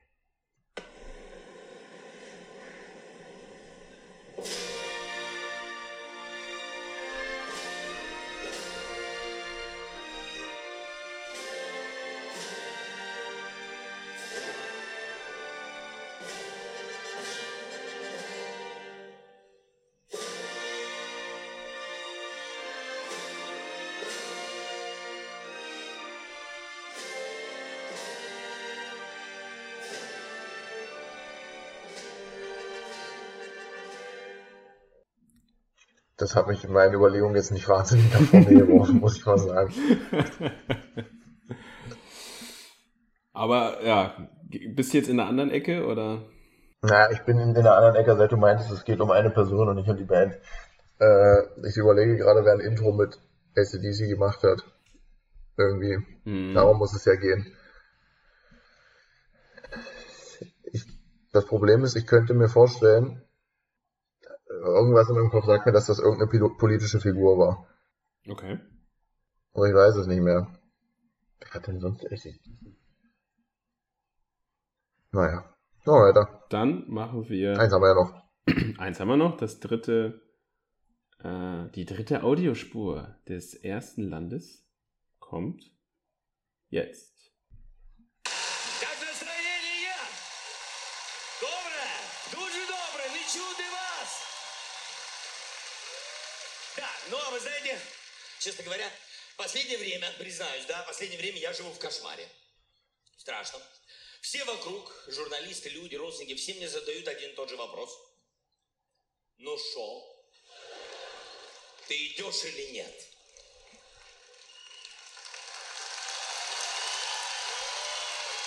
Das hat mich in meinen Überlegungen jetzt nicht wahnsinnig nach vorne geworfen, muss ich mal sagen. Aber ja, bist du jetzt in der anderen Ecke oder? Naja, ich bin in, der anderen Ecke, seit du meintest, es geht um eine Person und nicht um die Band. Äh, ich überlege gerade, wer ein Intro mit ACDC gemacht hat. Irgendwie. Hm. Darum muss es ja gehen. Ich, das Problem ist, ich könnte mir vorstellen, irgendwas in meinem Kopf sagt mir, dass das irgendeine politische Figur war. Okay. Aber ich weiß es nicht mehr. Wer hat denn sonst echt? Naja. Noch weiter. Dann machen wir. Eins haben wir ja noch. Eins haben wir noch. Das dritte. Äh, die dritte Audiospur des ersten Landes kommt jetzt. Честно говоря, последнее время, признаюсь, да, последнее время я живу в кошмаре. Страшно. Все вокруг, журналисты, люди, родственники, все мне задают один и тот же вопрос. Ну шо? Ты идешь или нет?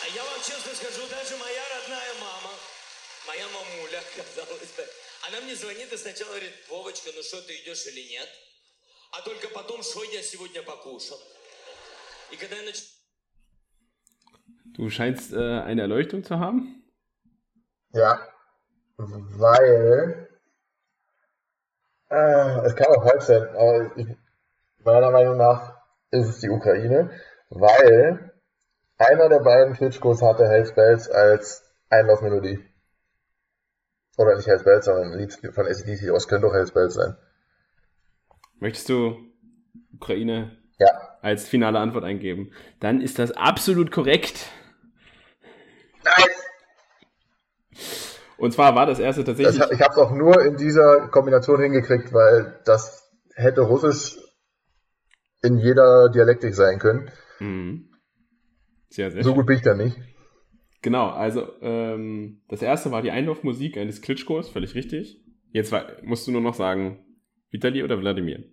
А я вам честно скажу, даже моя родная мама, моя мамуля, казалось бы, она мне звонит и сначала говорит, Вовочка, ну что, ты идешь или нет? а только потом, что я сегодня покушал. И когда я нач... Du scheinst äh, eine Erleuchtung zu haben? Ja, weil äh, es kann auch heute sein, aber ich, meiner Meinung nach ist es die Ukraine, weil einer der beiden Klitschkos hatte Hells Bells als Einlaufmelodie. Oder nicht Hells Bells, sondern ein Lied von ACDC, aber es könnte auch Hells Bells sein. Möchtest du Ukraine ja. als finale Antwort eingeben? Dann ist das absolut korrekt. Nice. Und zwar war das erste tatsächlich. Das, ich habe es auch nur in dieser Kombination hingekriegt, weil das hätte Russisch in jeder Dialektik sein können. Mhm. Sehr, sehr So gut bin ich da nicht. Genau, also ähm, das erste war die Einlaufmusik eines Klitschkos, völlig richtig. Jetzt war, musst du nur noch sagen, Vitali oder Wladimir?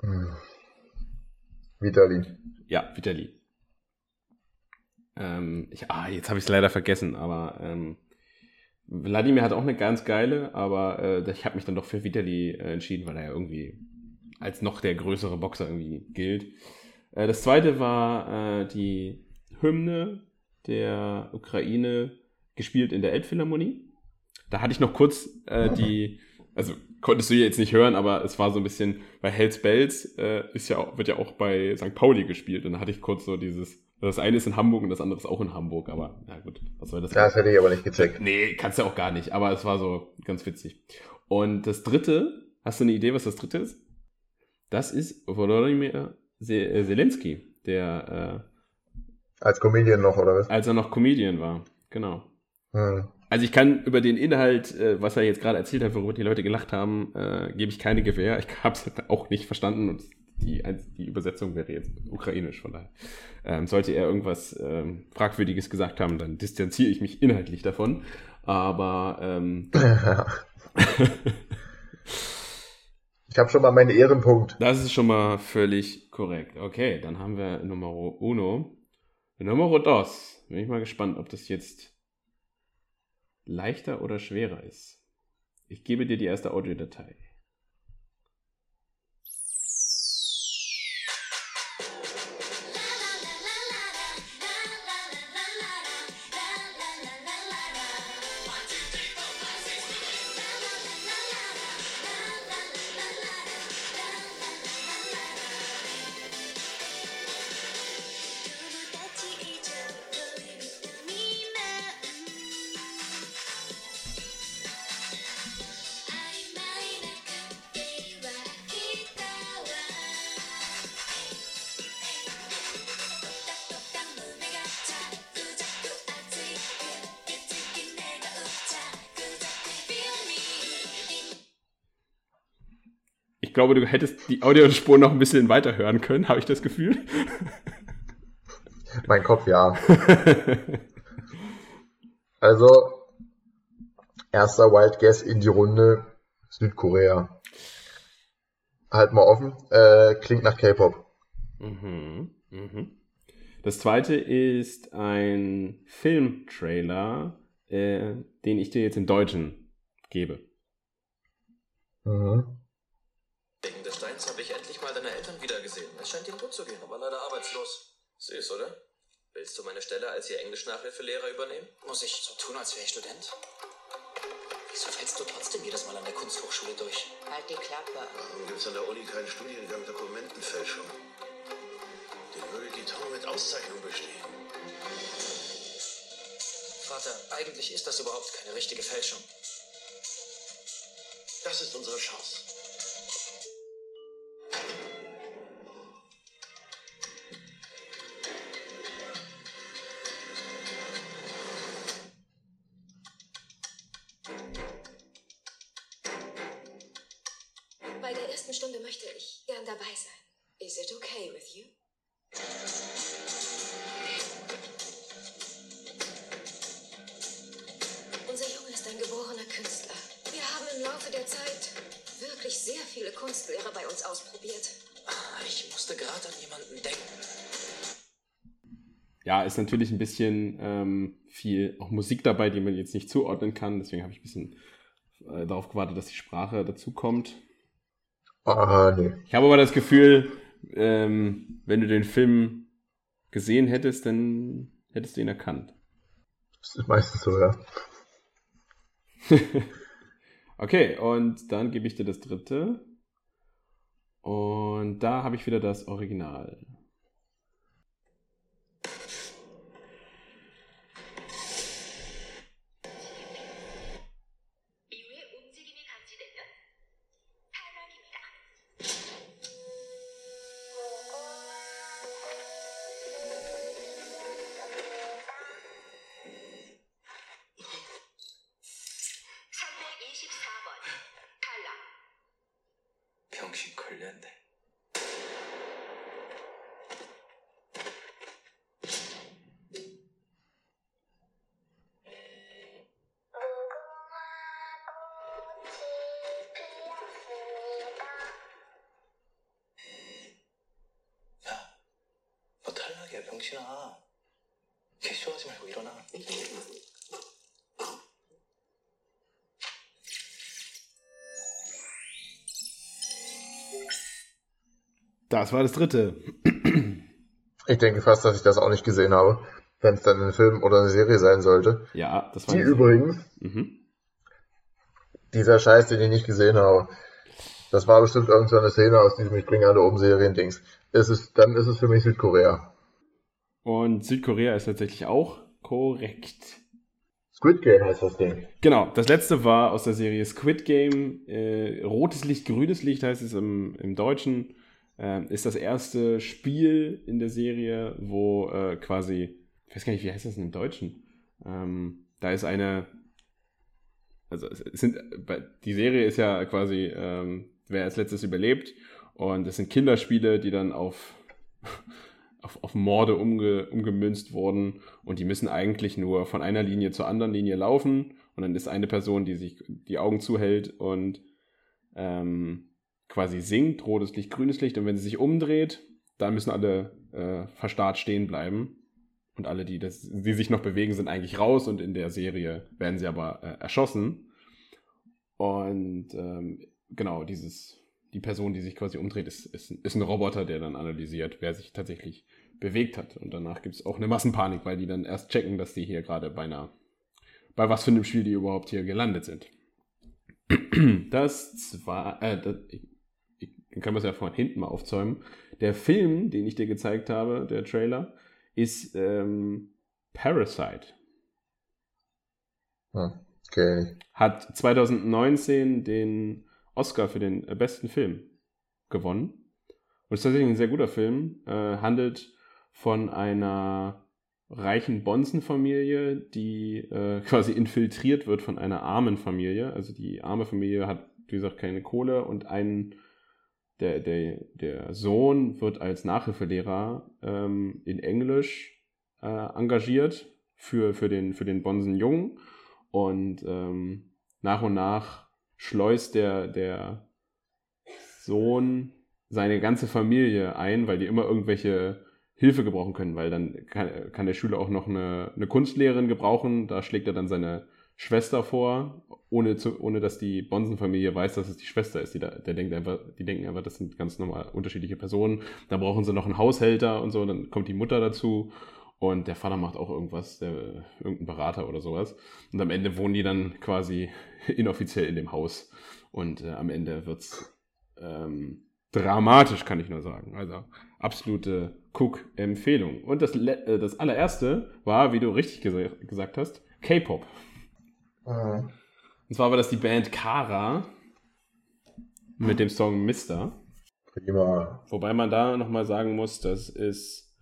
Hm. Vitali. Ja, Vitali. Ähm, ich, ah, jetzt habe ich es leider vergessen, aber ähm, Wladimir hat auch eine ganz geile, aber äh, ich habe mich dann doch für Vitali äh, entschieden, weil er ja irgendwie als noch der größere Boxer irgendwie gilt. Äh, das zweite war äh, die Hymne der Ukraine gespielt in der Elbphilharmonie. Da hatte ich noch kurz äh, die, also konntest du jetzt nicht hören, aber es war so ein bisschen, bei Hells Bells äh, ist ja, wird ja auch bei St. Pauli gespielt und da hatte ich kurz so dieses, das eine ist in Hamburg und das andere ist auch in Hamburg, aber na gut, was soll das? Das hätte ich aber nicht gecheckt. Nee, kannst du ja auch gar nicht, aber es war so ganz witzig. Und das dritte, hast du eine Idee, was das dritte ist? Das ist Volodymyr äh, Zelensky, der äh, als Comedian noch, oder was? Als er noch Comedian war, genau. Hm. Also ich kann über den Inhalt, äh, was er jetzt gerade erzählt hat, worüber die Leute gelacht haben, äh, gebe ich keine Gewähr. Ich habe es auch nicht verstanden und die, die Übersetzung wäre jetzt ukrainisch. Von daher ähm, sollte er irgendwas ähm, Fragwürdiges gesagt haben, dann distanziere ich mich inhaltlich davon. Aber ähm, ich habe schon mal meinen Ehrenpunkt. Das ist schon mal völlig korrekt. Okay, dann haben wir Nummer uno. Numero dos. Bin ich mal gespannt, ob das jetzt leichter oder schwerer ist. Ich gebe dir die erste Audiodatei. Glaube, du hättest die Audiospur noch ein bisschen weiter hören können, habe ich das Gefühl. Mein Kopf, ja. also, erster Wild Guess in die Runde, Südkorea. Halt mal offen, äh, klingt nach K-Pop. Mhm, mhm. Das zweite ist ein Filmtrailer, äh, den ich dir jetzt im Deutschen gebe. Mhm. Des Steins habe ich endlich mal deine Eltern wiedergesehen. Es scheint ihnen gut zu gehen, aber leider arbeitslos. Süß, oder? Willst du meine Stelle als ihr Englisch-Nachhilfelehrer übernehmen? Muss ich so tun, als wäre ich Student? Wieso fällst du trotzdem jedes Mal an der Kunsthochschule durch? Halt die Klappe. Warum gibt es an der Uni keinen Studiengang Dokumentenfälschung? Den würde die Tom mit Auszeichnung bestehen. Vater, eigentlich ist das überhaupt keine richtige Fälschung. Das ist unsere Chance. Natürlich ein bisschen ähm, viel auch Musik dabei, die man jetzt nicht zuordnen kann. Deswegen habe ich ein bisschen äh, darauf gewartet, dass die Sprache dazu kommt. Ah, nee. Ich habe aber das Gefühl, ähm, wenn du den Film gesehen hättest, dann hättest du ihn erkannt. Das ist meistens so, ja. okay, und dann gebe ich dir das dritte. Und da habe ich wieder das Original. 병신 걸렸네. Das war das dritte. Ich denke fast, dass ich das auch nicht gesehen habe, wenn es dann ein Film oder eine Serie sein sollte. Ja, das war Die übrigens, Mhm. dieser Scheiß, den ich nicht gesehen habe, das war bestimmt irgendeine Szene aus diesem Ich bringe alle um Serien-Dings. Ist dann ist es für mich Südkorea. Und Südkorea ist tatsächlich auch korrekt. Squid Game heißt das Ding. Genau, das letzte war aus der Serie Squid Game. Äh, rotes Licht, grünes Licht heißt es im, im Deutschen. Ähm, ist das erste Spiel in der Serie, wo äh, quasi, ich weiß gar nicht, wie heißt das denn im Deutschen? Ähm, da ist eine, also es sind, die Serie ist ja quasi, ähm, wer als letztes überlebt. Und es sind Kinderspiele, die dann auf, auf, auf Morde umge, umgemünzt wurden. Und die müssen eigentlich nur von einer Linie zur anderen Linie laufen. Und dann ist eine Person, die sich die Augen zuhält und ähm, quasi singt, rotes Licht, grünes Licht. Und wenn sie sich umdreht, dann müssen alle äh, verstarrt stehen bleiben. Und alle, die, das, die sich noch bewegen, sind eigentlich raus. Und in der Serie werden sie aber äh, erschossen. Und ähm, genau, dieses, die Person, die sich quasi umdreht, ist, ist, ist ein Roboter, der dann analysiert, wer sich tatsächlich bewegt hat. Und danach gibt es auch eine Massenpanik, weil die dann erst checken, dass die hier gerade bei einer, bei was für einem Spiel die überhaupt hier gelandet sind. Das zwar, äh, das, ich kann man es ja von hinten mal aufzäumen. Der Film, den ich dir gezeigt habe, der Trailer, ist ähm, Parasite. Hm, okay. Hat 2019 den Oscar für den besten Film gewonnen. Und ist tatsächlich ein sehr guter Film. Äh, handelt von einer reichen Bonzenfamilie, die äh, quasi infiltriert wird von einer armen Familie. Also die arme Familie hat, wie gesagt, keine Kohle und ein der, der, der Sohn wird als Nachhilfelehrer ähm, in Englisch äh, engagiert für, für, den, für den Bonsenjungen. Und ähm, nach und nach schleust der, der Sohn seine ganze Familie ein, weil die immer irgendwelche Hilfe gebrauchen können, weil dann kann, kann der Schüler auch noch eine, eine Kunstlehrerin gebrauchen. Da schlägt er dann seine Schwester vor, ohne, zu, ohne dass die Bonsenfamilie weiß, dass es die Schwester ist. Die, da, der denkt einfach, die denken einfach, das sind ganz normal unterschiedliche Personen. Da brauchen sie noch einen Haushälter und so, dann kommt die Mutter dazu und der Vater macht auch irgendwas, der, irgendein Berater oder sowas. Und am Ende wohnen die dann quasi inoffiziell in dem Haus. Und äh, am Ende wird's ähm, dramatisch, kann ich nur sagen. Also absolute Cook-Empfehlung. Und das, äh, das allererste war, wie du richtig gesa gesagt hast, K-Pop. Mhm. Und zwar war das die Band Kara mit dem Song Mister. Prima. Wobei man da nochmal sagen muss, das ist,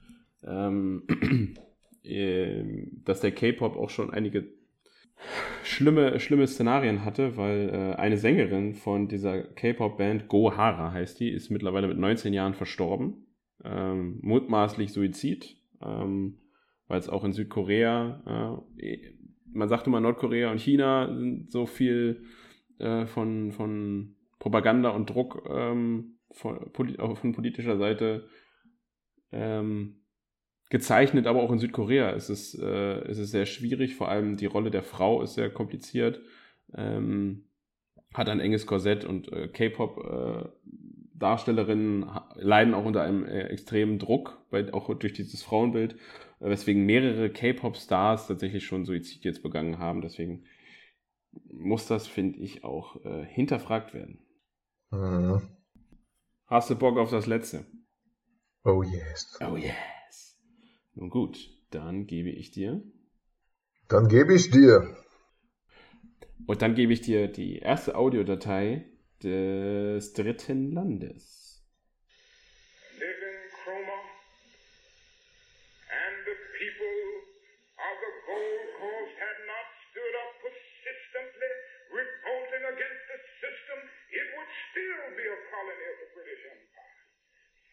ähm, ähm, dass der K-Pop auch schon einige schlimme, schlimme Szenarien hatte, weil äh, eine Sängerin von dieser K-Pop-Band, Go Hara heißt die, ist mittlerweile mit 19 Jahren verstorben. Ähm, mutmaßlich Suizid, ähm, weil es auch in Südkorea, äh, man sagt immer Nordkorea und China sind so viel äh, von, von Propaganda und Druck ähm, von, poli- auch von politischer Seite ähm, gezeichnet, aber auch in Südkorea ist es, äh, ist es sehr schwierig. Vor allem die Rolle der Frau ist sehr kompliziert. Ähm, hat ein enges Korsett und äh, K-Pop-Darstellerinnen leiden auch unter einem äh, extremen Druck, bei, auch durch dieses Frauenbild, äh, weswegen mehrere K-Pop-Stars tatsächlich schon Suizid jetzt begangen haben. Deswegen muss das, finde ich, auch äh, hinterfragt werden. Mhm. Hast du Bock auf das letzte? Oh yes. Oh yes. Nun gut, dann gebe ich dir. Dann gebe ich dir. Und dann gebe ich dir die erste Audiodatei des dritten Landes.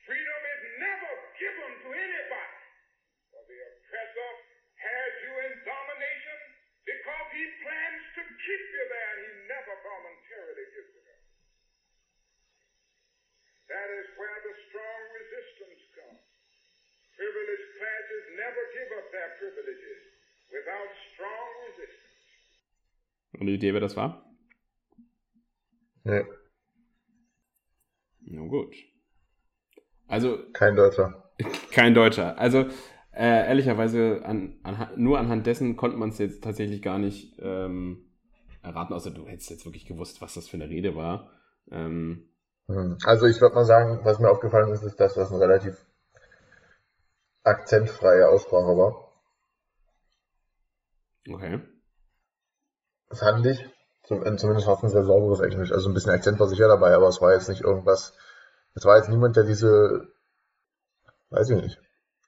Freedom is never given to anybody, for the oppressor has you in domination because he plans to keep you there and he never voluntarily gives it up. That is where the strong resistance comes. Privileged classes never give up their privileges without strong resistance. Eine Idee, wer das war? Nee, Na gut. Also, kein Deutscher. kein Deutscher. Also, äh, ehrlicherweise, an, an, nur anhand dessen konnte man es jetzt tatsächlich gar nicht ähm, erraten, außer du hättest jetzt wirklich gewusst, was das für eine Rede war. Ähm, Hm. Also ich würde mal sagen, was mir aufgefallen ist, ist, dass das eine relativ akzentfreie Aussprache war. okay. Fand ich. Äh, zumindest war es ein sehr sauberes Englisch. Also ein bisschen Akzent war sicher dabei, aber es war jetzt nicht irgendwas. Es war jetzt niemand, der diese. Weiß ich nicht.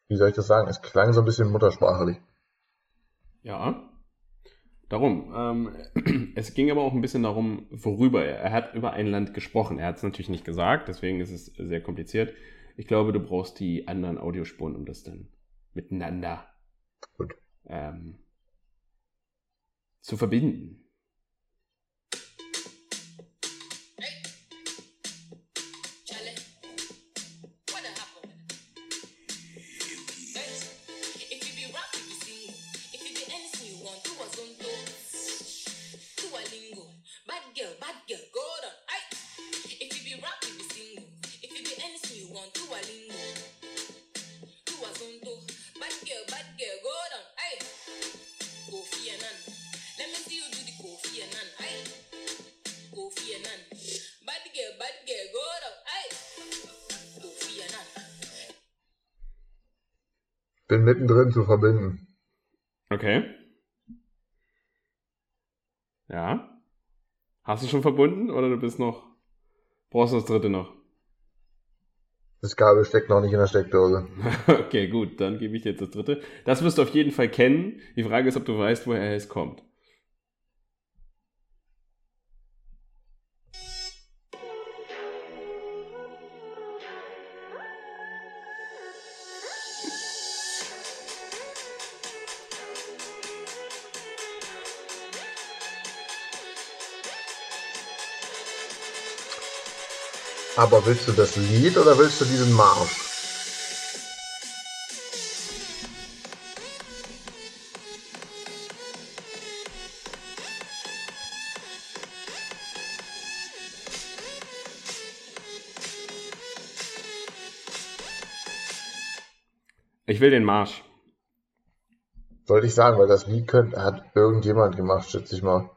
Wie soll ich das sagen? Es klang so ein bisschen muttersprachlich. Ja. Darum. Ähm, es ging aber auch ein bisschen darum, worüber er. Er hat über ein Land gesprochen. Er hat es natürlich nicht gesagt, deswegen ist es sehr kompliziert. Ich glaube, du brauchst die anderen Audiospuren, um das dann miteinander Gut. ähm, zu verbinden. Mittendrin zu verbinden. Okay. Ja. Hast du schon verbunden oder du bist noch. Brauchst du das dritte noch? Das Kabel steckt noch nicht in der Steckdose. Okay, gut, dann gebe ich dir jetzt das dritte. Das wirst du auf jeden Fall kennen. Die Frage ist, ob du weißt, woher es kommt. Aber willst du das Lied oder willst du diesen Marsch? Ich will den Marsch. Wollte ich sagen, weil das Lied könnt, hat irgendjemand gemacht, schätze ich mal.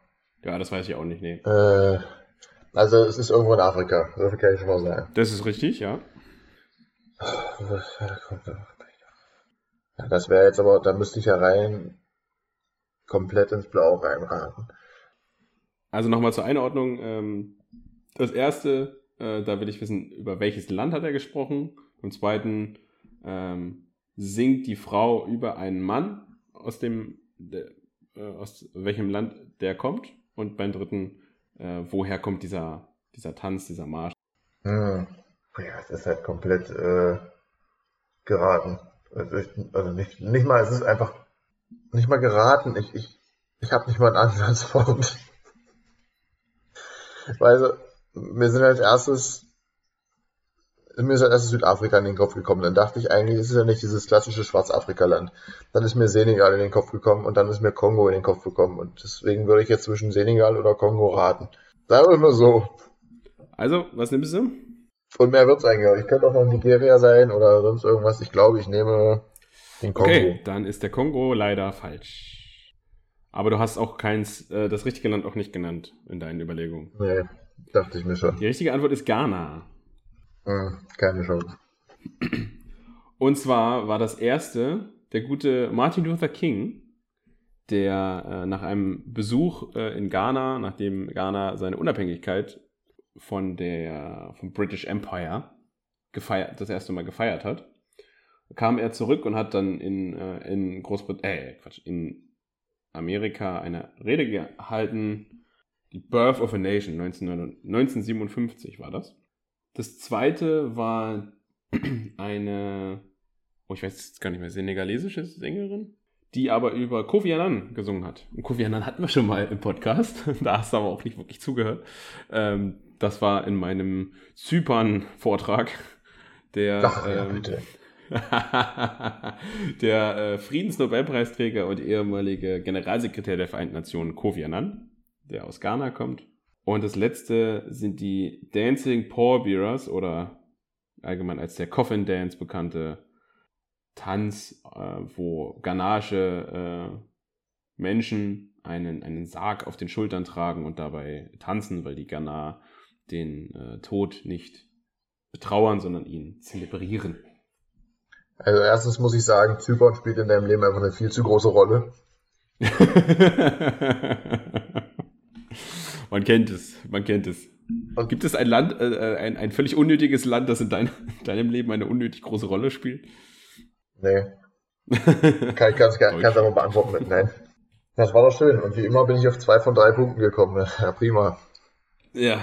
Ja, das weiß ich auch nicht, nee. Äh, also es ist irgendwo in Afrika, das kann ich schon mal sagen. Das ist richtig, ja. Ja, das wäre jetzt aber, da müsste ich ja rein komplett ins Blau reinraten. Also nochmal zur Einordnung. Ähm, das erste, äh, da will ich wissen, über welches Land hat er gesprochen. Im zweiten ähm, singt die Frau über einen Mann, aus dem, äh, aus welchem Land der kommt. Und beim dritten, äh, woher kommt dieser, dieser Tanz, dieser Marsch. Hm. Ja, es ist halt komplett äh, geraten. Also, ich, also nicht, nicht mal, es ist einfach nicht mal geraten. Ich, ich, ich habe nicht mal einen Ansatzpunkt. Weil so, mir sind als erstes mir ist als erstes Südafrika in den Kopf gekommen. Dann dachte ich eigentlich, ist es ja nicht dieses klassische Schwarzafrika-Land. Dann ist mir Senegal in den Kopf gekommen und dann ist mir Kongo in den Kopf gekommen. Und deswegen würde ich jetzt zwischen Senegal oder Kongo raten. Sagen wir mal so. Also, was nimmst du? Und mehr wird's eigentlich. auch. Ich könnte auch noch Nigeria sein oder sonst irgendwas. Ich glaube, ich nehme den Kongo. Okay, dann ist der Kongo leider falsch. Aber du hast auch keins, äh, das richtige Land auch nicht genannt in deinen Überlegungen. Nee, dachte ich mir schon. Die richtige Antwort ist Ghana. Keine Chance. Und zwar war das erste der gute Martin Luther King, der äh, nach einem Besuch äh, in Ghana, nachdem Ghana seine Unabhängigkeit von der vom British Empire gefeiert, das erste Mal gefeiert hat, kam er zurück und hat dann in, äh, in Großbritannien, äh, Quatsch, in Amerika eine Rede gehalten, die Birth of a Nation, 19, 1957 war das. Das zweite war eine, oh, ich weiß jetzt gar nicht mehr, senegalesische Sängerin, die aber über Kofi Annan gesungen hat. Und Kofi Annan hatten wir schon mal im Podcast, da hast du aber auch nicht wirklich zugehört. Ähm, das war in meinem Zypern-Vortrag, der, Ach, ja, ähm, bitte. der äh, Friedensnobelpreisträger und ehemalige Generalsekretär der Vereinten Nationen Kofi Annan, der aus Ghana kommt. Und das letzte sind die Dancing Pallbearers oder allgemein als der Coffin Dance bekannte Tanz, äh, wo ghanaische äh, Menschen einen, einen Sarg auf den Schultern tragen und dabei tanzen, weil die Ghana den äh, Tod nicht betrauern, sondern ihn zelebrieren. Also erstens muss ich sagen, Zypern spielt in deinem Leben einfach eine viel zu große Rolle. man kennt es, man kennt es. Und gibt es ein Land, äh, ein, ein völlig unnötiges Land, das in dein, deinem Leben eine unnötig große Rolle spielt? Nee. kann ich ganz, ganz, ganz einfach beantworten mit Nein. Das war doch schön. Und wie immer bin ich auf zwei von drei Punkten gekommen. Ja, prima. Ja.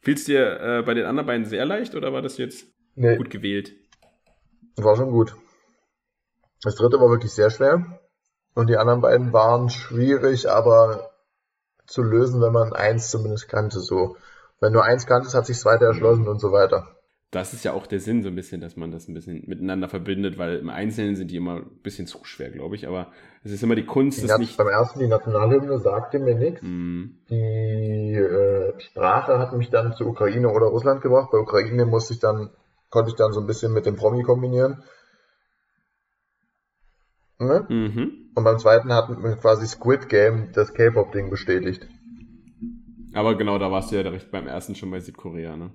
Fiel es dir äh, bei den anderen beiden sehr leicht oder war das jetzt nee. gut gewählt? War schon gut. Das dritte war wirklich sehr schwer. Und die anderen beiden waren schwierig, aber zu lösen, wenn man eins zumindest kannte. So, wenn du eins kanntest, hat sich das zweite erschlossen mhm. und so weiter. Das ist ja auch der Sinn, so ein bisschen, dass man das ein bisschen miteinander verbindet, weil im Einzelnen sind die immer ein bisschen zu schwer, glaube ich. Aber es ist immer die Kunst, das nicht. Beim ersten, die Nationalhymne sagte mir nichts. Mm. Die äh, Sprache hat mich dann zu Ukraine oder Russland gebracht. Bei Ukraine musste ich dann, konnte ich dann so ein bisschen mit dem Promi kombinieren. Ne? Mhm. Und beim zweiten hat quasi Squid Game das K-Pop-Ding bestätigt. Aber genau, da warst du ja direkt beim ersten schon bei Südkorea, ne?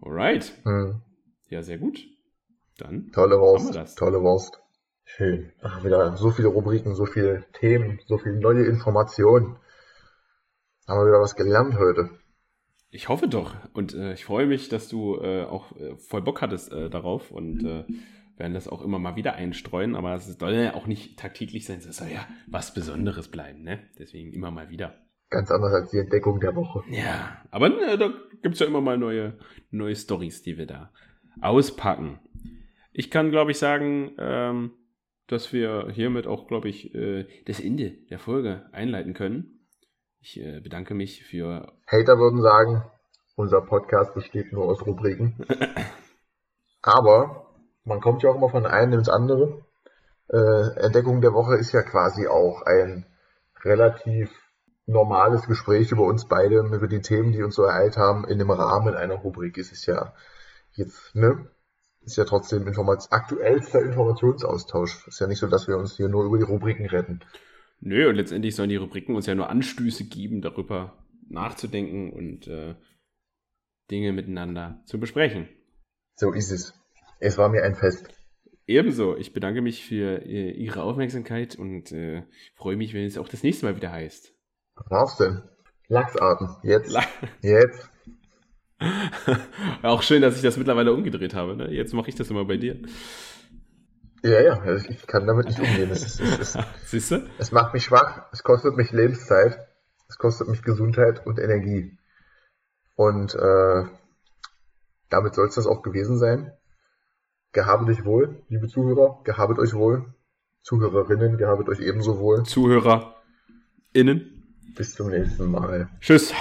Alright. Hm. Ja, sehr gut. Dann. Tolle Wurst. Tolle Wurst. Schön. Ach, wieder so viele Rubriken, so viele Themen, so viele neue Informationen. Haben wir wieder was gelernt heute. Ich hoffe doch. Und äh, ich freue mich, dass du äh, auch äh, voll Bock hattest äh, darauf und äh, werden das auch immer mal wieder einstreuen. Aber es soll ja auch nicht tagtäglich sein. Es soll ja was Besonderes bleiben, ne? Deswegen immer mal wieder. Ganz anders als die Entdeckung der Woche. Ja, aber äh, da gibt es ja immer mal neue, neue Stories, die wir da auspacken. Ich kann, glaube ich, sagen, ähm, dass wir hiermit auch, glaube ich, äh, das Ende der Folge einleiten können. Ich äh, bedanke mich für. Hater würden sagen, unser Podcast besteht nur aus Rubriken. Aber man kommt ja auch immer von einem ins andere. Äh, Entdeckung der Woche ist ja quasi auch ein relativ normales Gespräch über uns beide, über die Themen, die uns so ereilt haben, in dem Rahmen einer Rubrik ist es ja jetzt, ne? Ist ja trotzdem Informat aktuellster Informationsaustausch. Ist ja nicht so, dass wir uns hier nur über die Rubriken retten. Nö, und letztendlich sollen die Rubriken uns ja nur Anstöße geben, darüber nachzudenken und äh, Dinge miteinander zu besprechen. So ist es. Es war mir ein Fest. Ebenso. Ich bedanke mich für äh, Ihre Aufmerksamkeit und äh, freue mich, wenn es auch das nächste Mal wieder heißt. Was war's denn? Lachsarten. Jetzt. La Jetzt. Auch schön, dass ich das mittlerweile umgedreht habe. Ne? Jetzt mache ich das immer bei dir. Ja, ja, also ich kann damit nicht umgehen. Es, ist, es, Siehst du? Es macht mich schwach, es kostet mich Lebenszeit, es kostet mich Gesundheit und Energie. Und äh, damit soll es das auch gewesen sein. Gehabet euch wohl, liebe Zuhörer, gehabet euch wohl. Zuhörerinnen, gehabet euch ebenso wohl. ZuhörerInnen. Bis zum nächsten Mal. Tschüss.